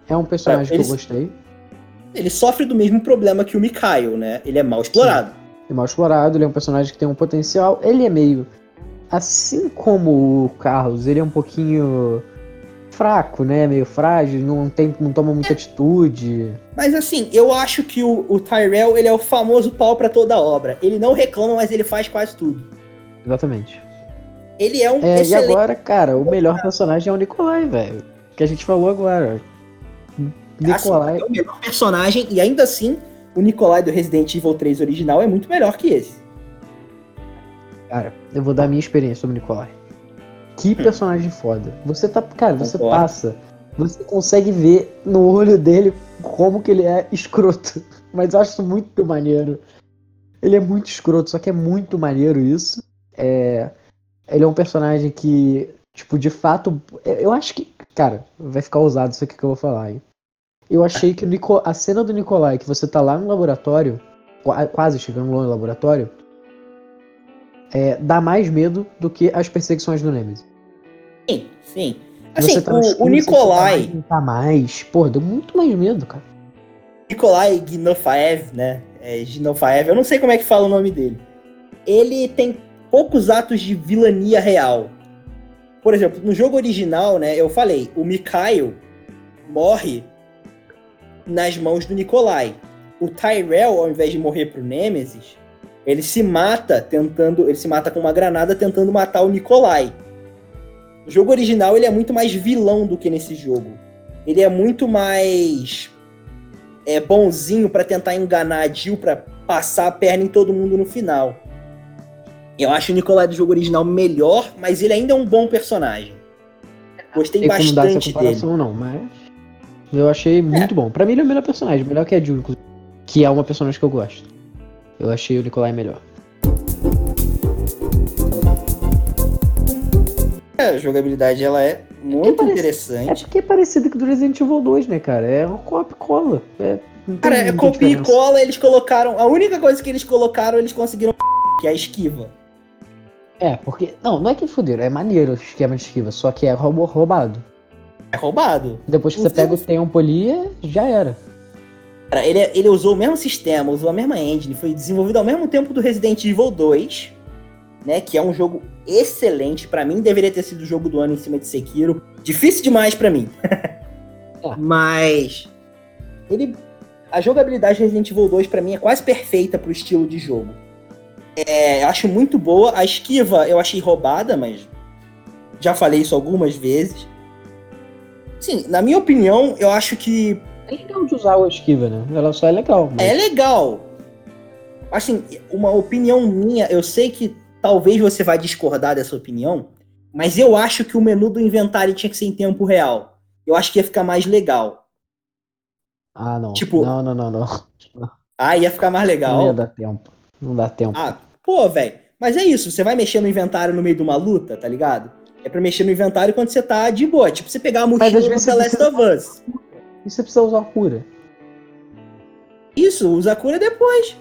é um personagem que eles- eu gostei. Ele sofre do mesmo problema que o Mikhail, né? Ele é mal explorado. É mal explorado, ele é um personagem que tem um potencial. Ele é meio. Assim como o Carlos, ele é um pouquinho fraco, né? Meio frágil, não, tem, não toma muita atitude. Mas assim, eu acho que o, o Tyrell, ele é o famoso pau pra toda obra. Ele não reclama, mas ele faz quase tudo. Exatamente. Ele é um É, e excelente. agora, cara, o melhor personagem é o Nikolai, velho. Que a gente falou agora. Nikolai. Assim, é o melhor personagem, e ainda assim, o Nikolai do Resident Evil 3 original é muito melhor que esse. Cara, eu vou dar a minha experiência sobre o Nikolai. Que personagem foda. Você tá. Cara, você Concordo. passa. Você consegue ver no olho dele como que ele é escroto. Mas eu acho isso muito maneiro. Ele é muito escroto, só que é muito maneiro isso. É, ele é um personagem que, tipo, de fato. Eu acho que. Cara, vai ficar ousado isso aqui que eu vou falar, hein? Eu achei que Nico- a cena do Nikolai, que você tá lá no laboratório, qua- quase chegando lá no laboratório, é, dá mais medo do que as perseguições do Nemesis. Sim, sim. Assim, tá o, escuro, o Nikolai, Não tá mais. Pô, deu muito mais medo, cara. Nikolai Gnofaev, né? É, Gnofaev, eu não sei como é que fala o nome dele. Ele tem poucos atos de vilania real. Por exemplo, no jogo original, né, eu falei, o Mikhail morre nas mãos do Nikolai. O Tyrell, ao invés de morrer pro Nemesis, ele se mata tentando, ele se mata com uma granada tentando matar o Nikolai. No jogo original, ele é muito mais vilão do que nesse jogo. Ele é muito mais é bonzinho pra tentar enganar a Jill pra passar a perna em todo mundo no final. Eu acho o Nicolai do jogo original melhor, mas ele ainda é um bom personagem. Gostei Tem como dar essa bastante dele. comparação, não, mas. Eu achei muito bom. Pra mim, ele é o melhor personagem, melhor que a Jill, inclusive. Que é uma personagem que eu gosto. Eu achei o Nikolai melhor. É, A jogabilidade ela é muito parece- É interessante. porque é parecido com o do Resident Evil 2, né, cara? É e cola. É, Cara, é copia e cola, eles colocaram. A única coisa que eles colocaram, eles conseguiram que é a esquiva. É, porque. Não, não é que fuderam, é maneiro o esquema de esquiva, só que é roubado. É roubado. Depois que Não você pega o tem- tempo ali, é- já era. Cara, ele, ele usou o mesmo sistema, usou a mesma engine, foi desenvolvido ao mesmo tempo do Resident Evil 2, né? Que é um jogo excelente. Pra mim, deveria ter sido o jogo do ano em cima de Sekiro. Difícil demais pra mim. Mas ele, a jogabilidade de Resident Evil 2 pra mim é quase perfeita pro estilo de jogo. É, eu acho muito boa. A esquiva eu achei roubada, mas já falei isso algumas vezes. Sim, na minha opinião, eu acho que É legal de usar a esquiva, né? Ela só é legal. Mas... é legal. Assim, uma opinião minha, eu sei que talvez você vai discordar dessa opinião, mas eu acho que o menu do inventário tinha que ser em tempo real. Eu acho que ia ficar mais legal. Ah, não. Tipo- Não, não, não, não. Ah, ia ficar mais Não legal. ia dar tempo. Não dá tempo. Ah, pô, velho. Mas é isso, você vai mexer no inventário no meio de uma luta, tá ligado? É pra mexer no inventário quando você tá de boa. Tipo, você pegar a mochila do The Last precisa- of Us. E você precisa usar a cura. Isso, usa a cura depois.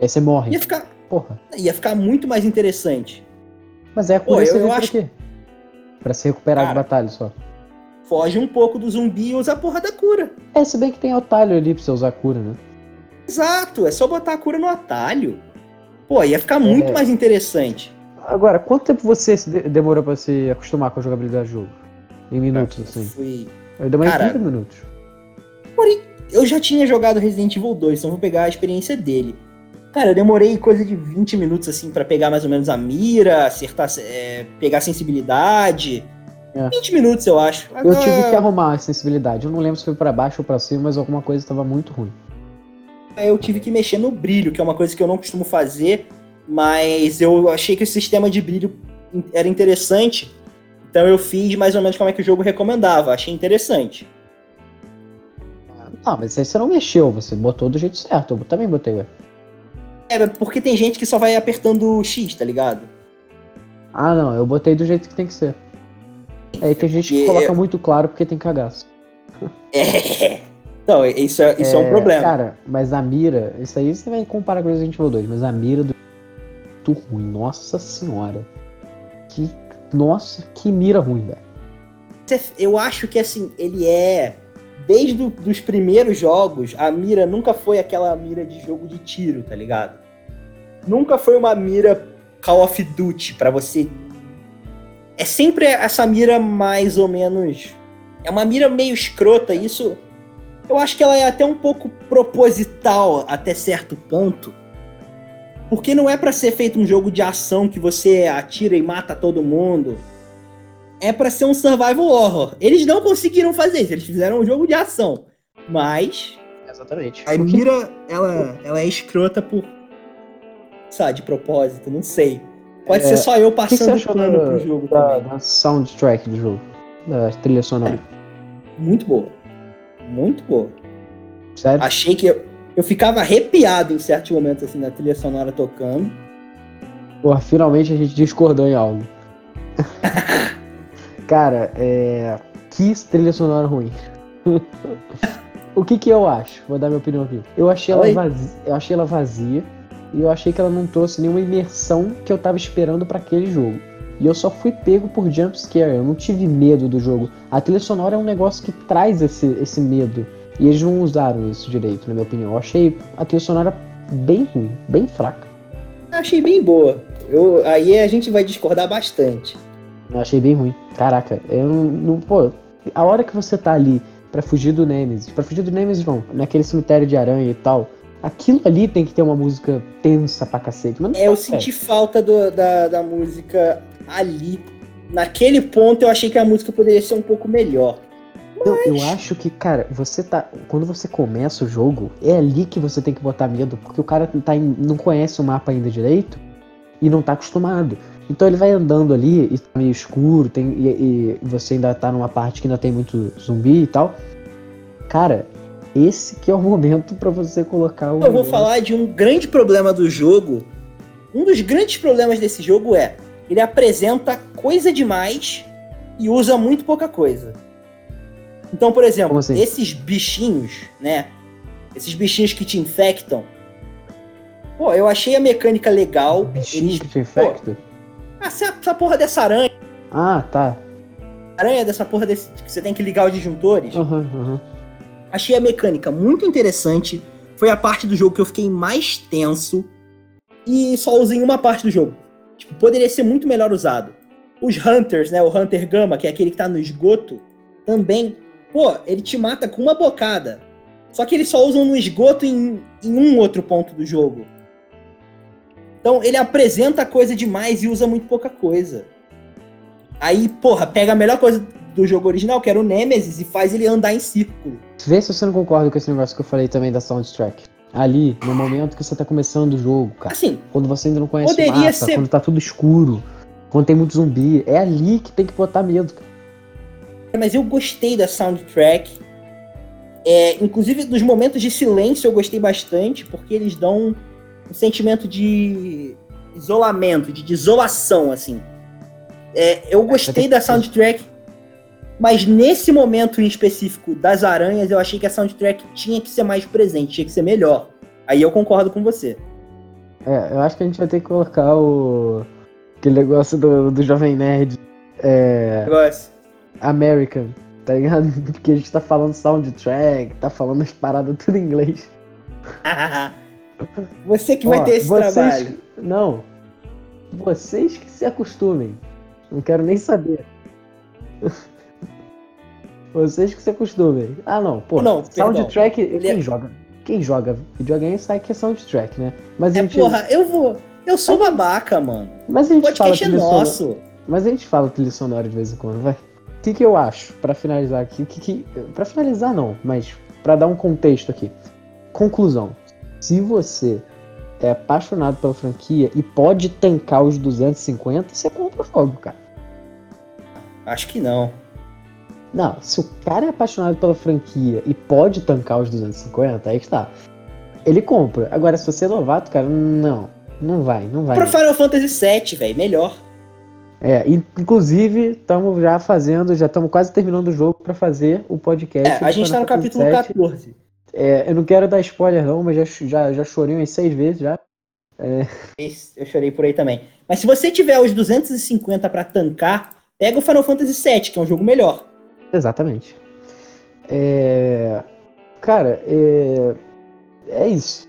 Aí você morre. Ia ficar, Porra. ia ficar muito mais interessante. Mas é a Pô, cura eu- você eu por acho- quê? Pra se recuperar Cara. de batalha só. Foge um pouco do zumbi e usa a porra da cura. É, se bem que tem atalho ali pra você usar cura, né? Exato, é só botar a cura no atalho. Pô, ia ficar muito É. mais interessante. Agora, quanto tempo você demorou pra se acostumar com a jogabilidade do jogo? Em minutos, assim. Fui... Eu demorei Cara, 30 minutos. Eu já tinha jogado Resident Evil 2, então vou pegar a experiência dele. Cara, eu demorei coisa de 20 minutos, assim, pra pegar mais ou menos a mira, acertar, é, pegar a sensibilidade. É. 20 minutos, eu acho. Eu tive que arrumar a sensibilidade. Eu não lembro se foi pra baixo ou pra cima, mas alguma coisa estava muito ruim. eu tive que mexer no brilho, que é uma coisa que eu não costumo fazer, mas eu achei que o sistema de brilho era interessante, então eu fiz mais ou menos como é que o jogo recomendava, achei interessante. Ah, mas aí você não mexeu, você botou do jeito certo. Eu também botei, ué. É, porque tem gente que só vai apertando X, tá ligado? Ah, não, eu botei do jeito que tem que ser. Aí tem gente que coloca muito claro porque tem cagaço. É. Então, isso é, isso é, um problema. Cara, mas a mira, isso aí você vai comparar com Resident Evil 2, mas a mira do muito ruim, nossa senhora. Que. Nossa, que mira ruim, velho. Eu acho que assim, ele é. Desde os primeiros jogos, a mira nunca foi aquela mira de jogo de tiro, tá ligado? Nunca foi uma mira Call of Duty pra você. É sempre essa mira mais ou menos. É uma mira meio escrota, isso. Eu acho que ela é até um pouco proposital até certo ponto. Porque não é pra ser feito um jogo de ação que você atira e mata todo mundo é pra ser um survival horror. Eles não conseguiram fazer isso, eles fizeram um jogo de ação. Mas Exatamente. a mira, ela, ela é escrota por. Sabe, de propósito, não sei. Pode É, ser só eu O que que você passando achou pano da, pro jogo da, também. da soundtrack do jogo? Da trilha sonora? Muito boa. Muito boa. Sério? Achei que eu, eu ficava arrepiado em certos momentos, assim, na trilha sonora tocando. Porra, finalmente a gente discordou em algo. Cara, é. Que trilha sonora ruim. o que que eu acho? Vou dar minha opinião aqui. Eu achei ela vazia, eu achei ela vazia e eu achei que ela não trouxe nenhuma imersão que eu tava esperando pra aquele jogo. E eu só fui pego por jump scare, eu não tive medo do jogo. A trilha sonora é um negócio que traz esse, esse medo. E eles não usaram isso direito, na minha opinião. Eu achei a trilha sonora bem ruim, bem fraca. Eu achei bem boa. Eu, aí a gente vai discordar bastante. Eu achei bem ruim. Caraca, eu não, não- Pô, a hora que você tá ali pra fugir do Nemesis, pra fugir do Nemesis não, naquele cemitério de aranha e tal, aquilo ali tem que ter uma música tensa pra cacete. Mas não É, eu tá, senti falta do- da, da música ali. Naquele ponto eu achei que a música poderia ser um pouco melhor. Eu, eu acho que, cara, você tá. Quando você começa o jogo, é ali que você tem que botar medo, porque o cara tá em- não conhece o mapa ainda direito e não tá acostumado. Então ele vai andando ali e tá meio escuro, tem, e, e você ainda tá numa parte que ainda tem muito zumbi e tal. Cara, esse que é o momento pra você colocar o. Eu vou falar de um grande problema do jogo. Um dos grandes problemas desse jogo é ele apresenta coisa demais e usa muito pouca coisa. Então, por exemplo, assim? esses bichinhos, né? Esses bichinhos que te infectam. Pô, eu achei a mecânica legal. Bichinho Eles, que te infecta? Ah, essa, essa porra dessa aranha, Ah, tá. aranha dessa porra desse, que você tem que ligar os disjuntores. Aham, aham. Achei a mecânica muito interessante. Foi a parte do jogo que eu fiquei mais tenso. E só usei uma parte do jogo. Tipo, poderia ser muito melhor usado. Os Hunters, né? O Hunter Gama, que é aquele que tá no esgoto, também. Pô, ele te mata com uma bocada. Só que eles só usam no esgoto em, em um outro ponto do jogo. Então ele apresenta coisa demais e usa muito pouca coisa. Aí, porra, pega a melhor coisa do jogo original, que era o Nemesis, e faz ele andar em círculo. Vê se você não concorda com esse negócio que eu falei também da soundtrack. Ali, no momento que você tá começando o jogo, cara. Assim, Quando você ainda não conhece o mapa, ser- quando tá tudo escuro, quando tem muito zumbi. É ali que tem que botar medo. cara. Mas eu gostei da soundtrack. É, inclusive, dos momentos de silêncio eu gostei bastante, porque eles dão um sentimento de isolamento, de desolação, assim. É, eu gostei da soundtrack, mas nesse momento em específico das aranhas, eu achei que a soundtrack tinha que ser mais presente, tinha que ser melhor. Aí eu concordo com você. É, eu acho que a gente vai ter que colocar o. aquele negócio do, do Jovem Nerd É. Negócio. American, tá ligado? Porque a gente tá falando soundtrack, tá falando as paradas tudo em inglês. Você que vai Ó, ter esse vocês- trabalho. Não. Vocês que se acostumem. Não quero nem saber. Vocês que se acostumem. Ah, não. Pô, Não, perdão. soundtrack. Quem é- joga? Quem joga videogame sabe que é soundtrack, né? Mas a É, gente, porra, eu vou. Eu sou babaca, mano. mas a O gente fala podcast é trilha sonora- nosso. Mas a gente fala trilha sonora de vez em quando, vai. O que, que eu acho, pra finalizar aqui? Que, que, pra finalizar, não, mas pra dar um contexto aqui. Conclusão: se você é apaixonado pela franquia e pode tancar os 250, você compra o jogo, cara. Acho que não. Não, se o cara é apaixonado pela franquia e pode tancar os 250, aí que tá. Ele compra. Agora, se você é novato, cara, não. Não vai, não vai. Pro Final Fantasy VII, velho, melhor. É, in- inclusive, estamos já fazendo, já estamos quase terminando o jogo pra fazer o podcast. É, a gente tá Final no capítulo VII. 14. É, eu não quero dar spoiler não, mas já, já, já chorei umas seis vezes já. Esse Eu chorei por aí também. Mas se você tiver os 250 pra tancar, pega o Final Fantasy VII, que é um jogo melhor. Exatamente. É, cara, é, é isso.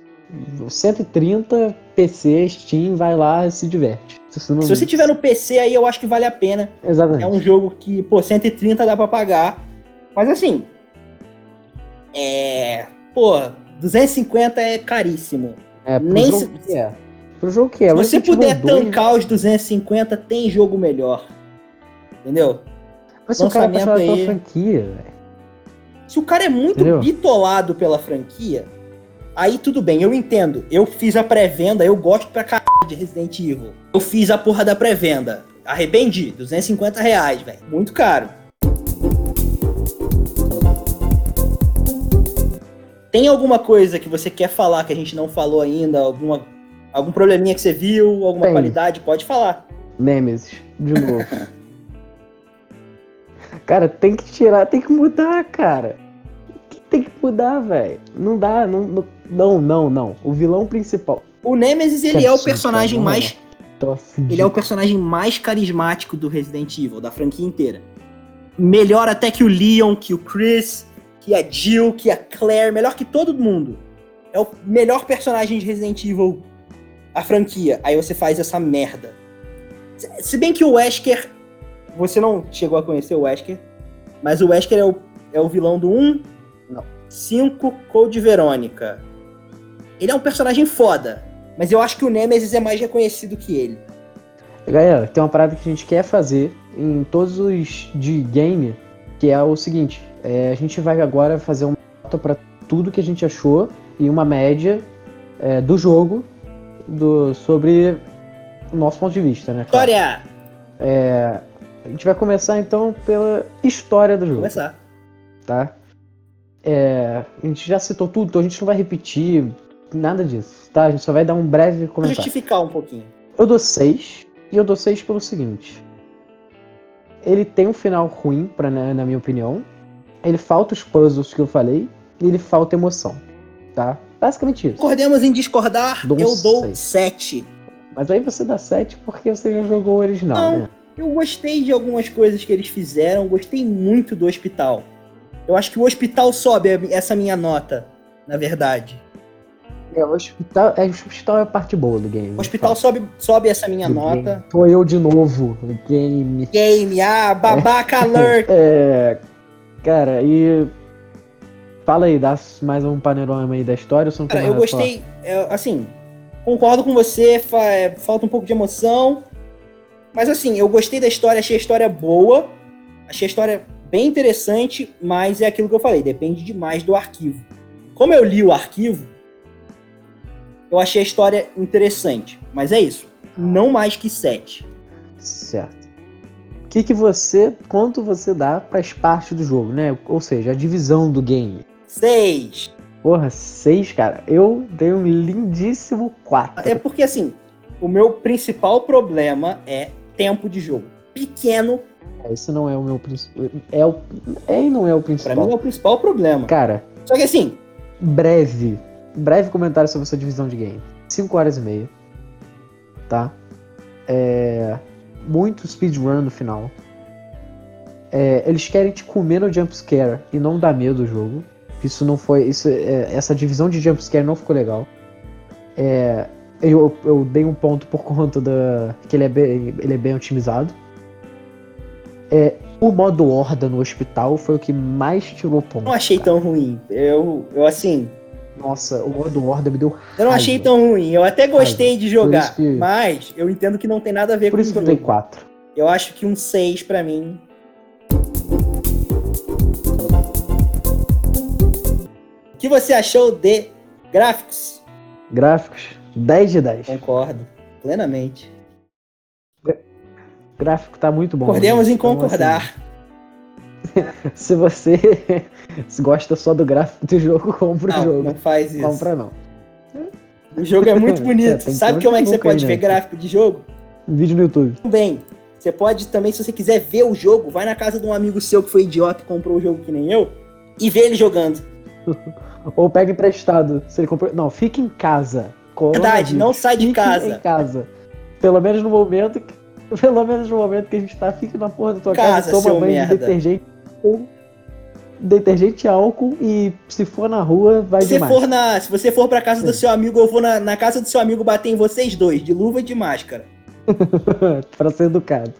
130 PC, Steam, vai lá e se diverte. Se, não- Se você tiver no PC aí, eu acho que vale a pena. Exatamente. É um jogo que, pô, 130 dá pra pagar. Mas assim. É. Pô, 250 é caríssimo. É, pro nem jogo se- que é. Pro jogo que é. Se você Resident Evil puder 2, tancar os 250, tem jogo melhor. Entendeu? Mas se o cara é lançamento aí- franquia, velho. Se o cara é muito Entendeu? bitolado pela franquia, aí tudo bem, eu entendo. Eu fiz a pré-venda, eu gosto pra caralho de Resident Evil. Eu fiz a porra da pré-venda. Arrependi, 250 reais, velho. Muito caro. Tem alguma coisa que você quer falar que a gente não falou ainda? Alguma, algum probleminha que você viu? Alguma Tem. qualidade? Pode falar. Nemesis, de novo. cara, tem que tirar, tem que mudar, cara. Que Tem que mudar, velho. Não dá, não, não, não, não, não. O vilão principal. O Nemesis, ele é o personagem mais. Ele é o personagem mais carismático do Resident Evil, da franquia inteira. Melhor até que o Leon, que o Chris, que a Jill, que a Claire, melhor que todo mundo. É o melhor personagem de Resident Evil, a franquia. Aí você faz essa merda. Se- Se bem que o Wesker, você não chegou a conhecer o Wesker, mas o Wesker é o, é o vilão do 1, Não. 5, Code Verônica. Ele é um personagem foda, mas eu acho que o Nemesis é mais reconhecido que ele. Galera, tem uma parada que a gente quer fazer em todos os de game, que é o seguinte: é, a gente vai agora fazer uma nota pra tudo que a gente achou e uma média é, do jogo do, sobre o nosso ponto de vista, né? claro. História! A gente vai começar então pela história do jogo, Começar. tá? É, a gente já citou tudo, então a gente não vai repetir nada disso, tá? A gente só vai dar um breve comentário. justificar um pouquinho. Eu dou 6 e eu dou 6 pelo seguinte. Ele tem um final ruim, pra, na, na minha opinião. Ele falta os puzzles que eu falei e ele falta emoção, tá? Basicamente isso. Concordemos em discordar, Dou eu dou seis. 7. Mas aí você dá 7 porque você já jogou o original, Não. né? Eu gostei de algumas coisas que eles fizeram, gostei muito do hospital. Eu acho que o hospital sobe essa minha nota, na verdade. É, o hospital, é, o hospital é a parte boa do game. O hospital sobe, sobe essa minha do nota. game. Tô eu de novo no game. Game, ah, babaca alert! É. Cara, e. Fala aí, dá mais um panorama aí da história ou Cara, eu gostei, é, assim, concordo com você, fa- é, falta um pouco de emoção. Mas assim, eu gostei da história, achei a história boa, achei a história bem interessante, mas é aquilo que eu falei, depende demais do arquivo. Como eu li o arquivo, eu achei a história interessante, mas é isso, não mais que sete. Certo. O que, que você. Quanto você dá para as partes do jogo, né? Ou seja, a divisão do game. Seis. Porra, 6, cara. Eu dei um lindíssimo 4. É porque assim, o meu principal problema é tempo de jogo. Pequeno, Esse não é o meu principal. É, o... é e não é o pra principal. mim é o principal problema. Cara, Só que assim, breve. Breve comentário sobre sua divisão de game. 5 horas e meia. Tá? É. Muito speedrun no final. É, eles querem te comer no jumpscare e não dar medo do jogo. Isso não foi. Isso, é, essa divisão de jumpscare não ficou legal. É, eu, eu dei um ponto por conta da. que ele é bem, ele é bem otimizado. É, o modo horda no hospital foi o que mais tirou ponto. Não achei cara. tão ruim. Eu, eu assim. Nossa, o modo horda me deu. Eu não achei raiva. tão ruim. Eu até gostei de jogar. isso que- Mas eu entendo que não tem nada a ver Por com isso o que eu dei 4. Eu acho que um 6 pra mim. O que você achou de gráficos? Gráficos, 10 de 10. Concordo, plenamente. gráfico tá muito bom. Podemos né? em Então, concordar. assim, se você se gosta só do gráfico do jogo, compra o não, jogo. não faz isso. Compra não. O jogo é muito É, bonito. tem Sabe como é que você pode né? ver gráfico de jogo? Vídeo no YouTube. Bem, você pode também, se você quiser ver o jogo, vai na casa de um amigo seu que foi idiota e comprou o jogo que nem eu e vê ele jogando. Ou pega emprestado. Se ele comprou... Não, fica em casa. Verdade, não sai de casa. em casa. Pelo menos no momento que... Pelo menos no momento que a gente tá, fica na porra da tua Casa, casa, toma banho merda. de detergente ou detergente álcool e se for na rua, vai Se, demais. for na, se você for pra casa do seu amigo, eu vou na, na casa do seu amigo bater em vocês dois, de luva e de máscara. pra ser educado.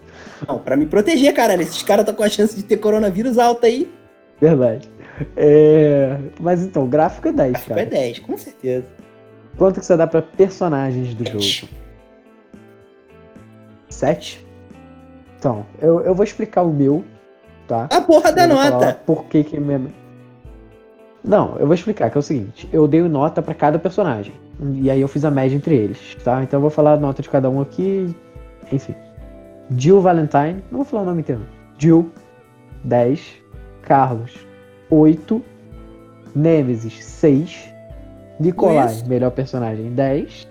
Não, pra me proteger, caralho. Esses caras estão com a chance de ter coronavírus alta aí. Verdade. É, Mas então, gráfico é 10, Gráfico cara. é 10, com certeza. Quanto que você dá pra personagens do Sete. jogo? 7? Então, eu, eu vou explicar o meu, tá? A porra da Eu nota. Por que que minha... Não, eu vou explicar, que é o seguinte. Eu dei nota pra cada personagem. E aí eu fiz a média entre eles, tá? Então eu vou falar a nota de cada um aqui. Enfim. Jill Valentine. Não vou falar o nome inteiro. Jill, 10. Carlos, 8. Nemesis, 6. Nikolai, Luiz. melhor personagem, 10.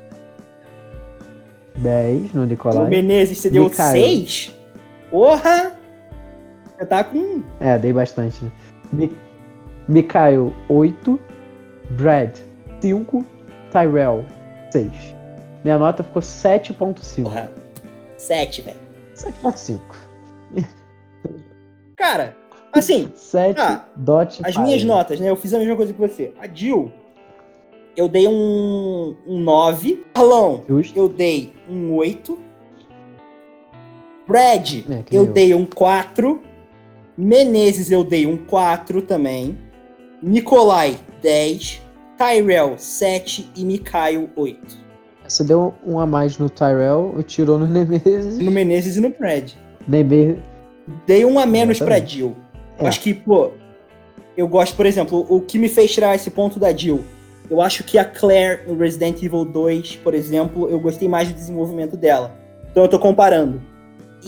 10 no O Nikolai. Menezes, você deu Mikael. 6? Porra! Você tá com. É, dei bastante, né? Mi Mikael, 8. Brad, 5. Tyrell, 6. Minha nota ficou 7.5. Porra. 7, velho. 7.5. Cara, assim, 7 Ah, dot as five. minhas notas, né? Eu fiz a mesma coisa que você. A Jill, eu dei um, um 9. Carlão, Justo. eu dei um 8. Brad, É, eu eu. dei um 4. Menezes, eu dei um 4 também. Nikolai, 10. Tyrell, 7. E Mikael, 8. Você deu um a mais no Tyrell e tirou no Nemesis. No Menezes e no Brad. Nemesis. Dei um a menos pra Exatamente. Jill. É. Acho que, pô, eu gosto, por exemplo, o que me fez tirar esse ponto da Jill. Eu acho que a Claire no Resident Evil 2, por exemplo, eu gostei mais do desenvolvimento dela. Então eu tô comparando.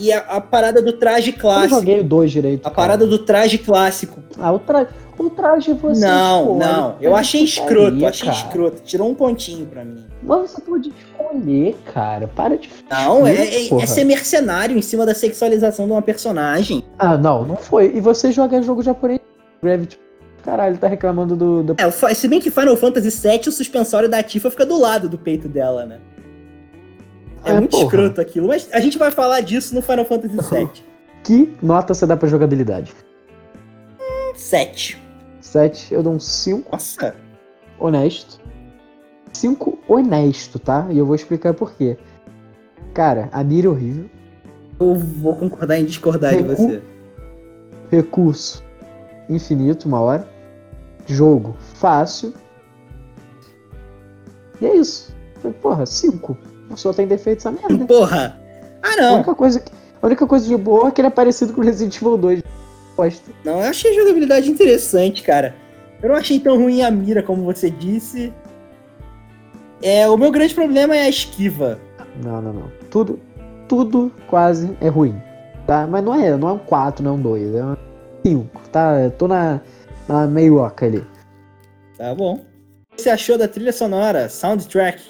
E a, a parada do traje Eu clássico. joguei o 2 direito. A cara. parada do traje clássico. Ah, o, tra... o traje você. não, escolhe. não. Eu achei escroto, achei cara. escroto. Tirou um pontinho pra mim. Mas você pode escolher, cara. Para de. Não, é, é, é ser mercenário em cima da sexualização de uma personagem. Ah, não, não foi. E você joga jogo japonês. Gravity. Caralho, tá reclamando do. do... É, se bem que Final Fantasy VII, o suspensório da Tifa fica do lado do peito dela, né? É, É, muito porra. escroto aquilo, mas a gente vai falar disso no Final Fantasy VII. Que nota você dá pra jogabilidade? 7. 7, eu dou um 5 Nossa. honesto. 5 honesto, tá? E eu vou explicar por quê. Cara, a mira é horrível. Eu vou concordar em discordar de Recu- você. Recurso infinito, uma hora. Jogo fácil. E é isso. Porra, 5. Só tem defeito essa merda. Porra. Ah, A não. única coisa, que- a única coisa de boa é que ele é parecido com o Resident Evil 2. Bosta. Não, eu achei a jogabilidade interessante, cara. Eu não achei tão ruim a mira, como você disse. É, o meu grande problema é a esquiva. Não, não, não. Tudo, tudo quase é ruim. Tá? Mas não é, não é um 4, não é um 2. É um 5. Tá? Eu tô na, na meioca ali. Tá bom. O que você achou da trilha sonora, soundtrack?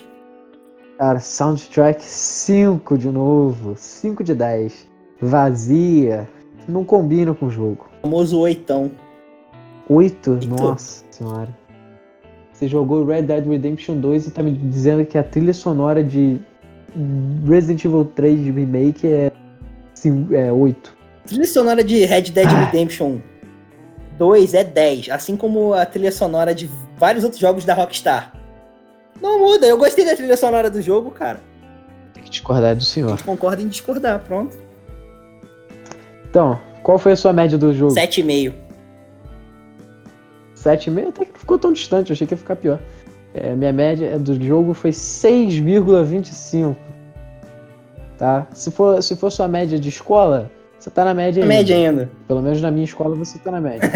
Cara, soundtrack 5 de novo. 5 de 10. Vazia. Não combina com o jogo. O famoso oitão. 8? Oito? Nossa senhora. Você jogou Red Dead Redemption 2 e tá me dizendo que a trilha sonora de Resident Evil 3 de remake é, cin- é 8. Trilha sonora de Red Dead Redemption 2 é 10, assim como a trilha sonora de vários outros jogos da Rockstar. Não muda, eu gostei da trilha sonora do jogo, cara. Tem que discordar do A senhor. gente concorda em discordar, pronto. Então, qual foi a sua média do jogo? 7,5. 7,5 até que ficou tão distante, eu achei que ia ficar pior. É, minha média do jogo foi 6,25. Tá? Se for, se for sua média de escola, você tá na média A ainda. média ainda. Pelo menos na minha escola você tá na média.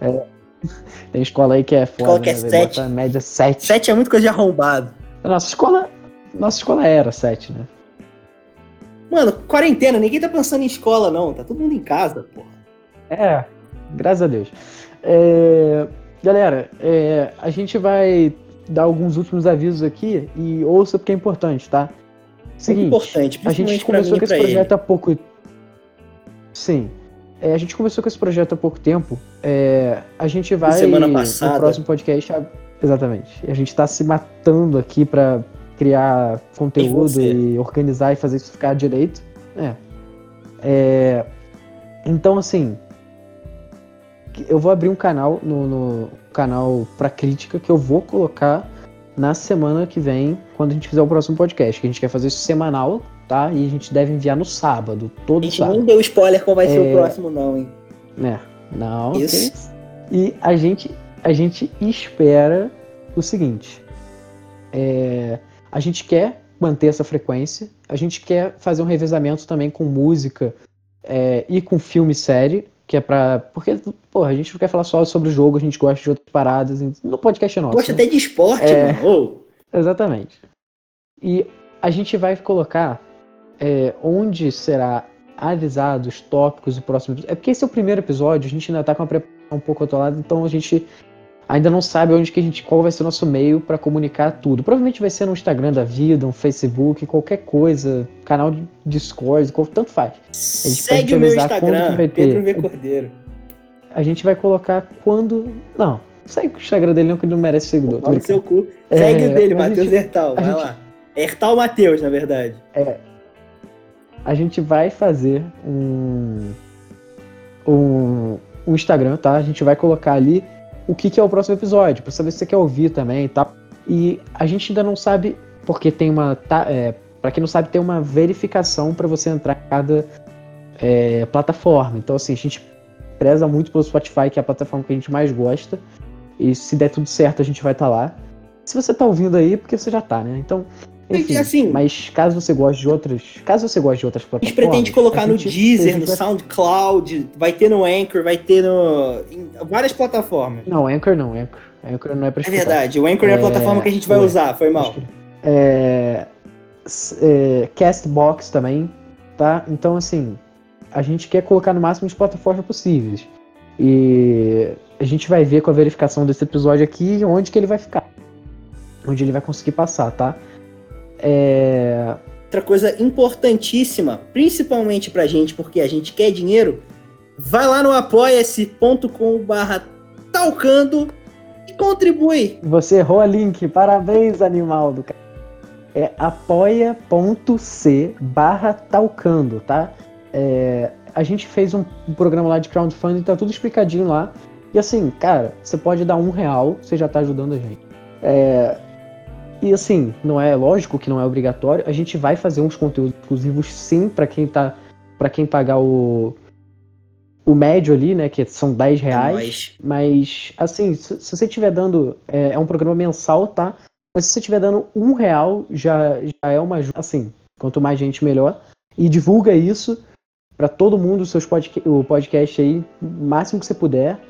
É. Tem escola aí que é foda, Escola que é né, velho? sete. Bota a média 7. 7 é muito coisa de arrombado. Nossa escola, nossa escola era 7, né? Mano, quarentena, ninguém tá pensando em escola, não. Tá todo mundo em casa, porra. É, graças a Deus. É, galera, é, a gente vai dar alguns últimos avisos aqui e ouça porque é importante, tá? Seguinte, importante, a gente mim começou com esse pra ele. projeto há pouco. Sim. É, a gente começou com esse projeto há pouco tempo. É, a gente vai. semana passada. No próximo podcast. a- Exatamente. A gente tá se matando aqui pra criar conteúdo você. e organizar e fazer isso ficar direito. É. É, Então, assim. Eu vou abrir um canal no, no canal pra crítica que eu vou colocar na semana que vem, quando a gente fizer o próximo podcast. Que a gente quer fazer isso semanal, tá? E a gente deve enviar no sábado, A todo gente sábado. nem deu spoiler qual vai ser É. o próximo, não, hein? né? Não, Isso. isso. E a gente, a gente espera o seguinte: é, a gente quer manter essa frequência, a gente quer fazer um revezamento também com música é, e com filme e série, que é pra. Porque, porra, a gente não quer falar só sobre o jogo, a gente gosta de outras paradas. No podcast é nosso. Gosta né? até de esporte, É. mano. Ô, Exatamente. E a gente vai colocar é, onde será avisado os tópicos do próximo episódio. É porque esse é o primeiro episódio, a gente ainda tá com a preparação um pouco atolada, então a gente ainda não sabe onde que a gente qual vai ser o nosso meio para comunicar tudo. Provavelmente vai ser no Instagram da vida, um Facebook, qualquer coisa, canal de Discord, tanto faz. gente segue o meu Instagram. Pedro V. Cordeiro. A gente vai colocar quando. Não, segue o Instagram dele não que ele não merece seguidor. brincando. seu cu. É, Segue o dele, a Matheus gente- Hertal. a Vai gente- lá. Hertal Matheus, na verdade. A gente vai fazer um, um, um Instagram, tá? A gente vai colocar ali o que, que é o próximo episódio, pra saber se você quer ouvir também tal. E a gente ainda não sabe, porque tem uma. Tá, é, pra quem não sabe, tem uma verificação pra você entrar em cada é, plataforma. Então, assim, a gente preza muito pelo Spotify, que é a plataforma que a gente mais gosta. E se der tudo certo, a gente vai estar lá. Se você tá ouvindo aí, é porque você já tá, né? Então. Enfim, assim- mas caso você goste de outras, caso você goste de outras A plataformas, gente pretende colocar a no gente- a Deezer, no SoundCloud, vai ter no Anchor, vai ter no. várias plataformas. Não, Anchor não, Anchor. Anchor não é pra É verdade, o Anchor é, a É, plataforma que a gente vai foi. usar, foi mal. É, é, Castbox também, tá? Então, assim, a gente quer colocar no máximo de plataformas possíveis. E a gente vai ver com a verificação desse episódio aqui onde que ele vai ficar. Onde ele vai conseguir passar, tá? É, Outra coisa importantíssima, principalmente pra gente, porque a gente quer dinheiro, vai lá no apoia-se.com barra talcando e contribui. Você errou a link, parabéns, animal do cara. É apoia.c barra talcando, tá? É, a gente fez um, um programa lá de crowdfunding, tá tudo explicadinho lá. E assim, cara, você pode dar um real, você já tá ajudando a gente. É, e assim, não é lógico que não é obrigatório. A gente vai fazer uns conteúdos exclusivos sim para quem tá. para quem pagar o. O médio ali, né? Que são 10 É reais. nóis. Mas, assim, se, se você estiver dando. É, é um programa mensal, tá? Mas se você estiver dando um real, já, já é uma ajuda. Assim, quanto mais gente, melhor. E divulga isso pra todo mundo, os seus podca o podcast aí, o máximo que você puder.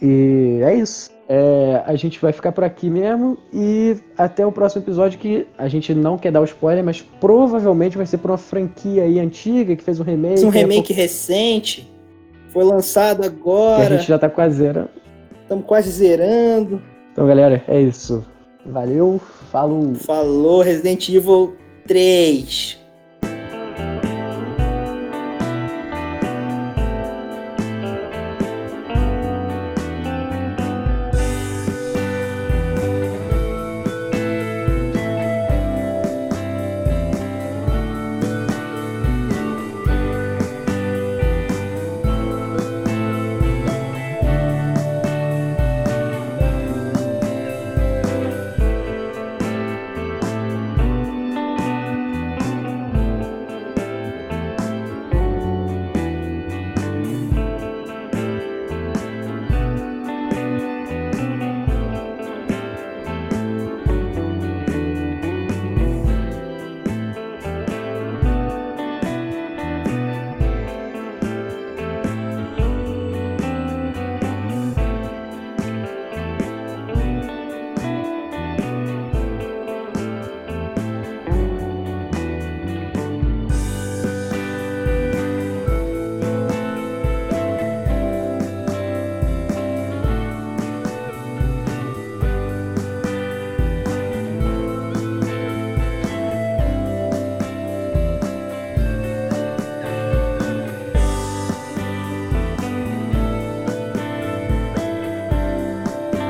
E é isso. É, a gente vai ficar por aqui mesmo. E até o próximo episódio, que a gente não quer dar o spoiler, mas provavelmente vai ser por uma franquia aí antiga que fez um remake. Um a remake recente, foi lançado pouco- que agora, a gente já tá quase zerando. estamos quase zerando. Então, galera, é isso. Valeu, falou. Falou Resident Evil 3.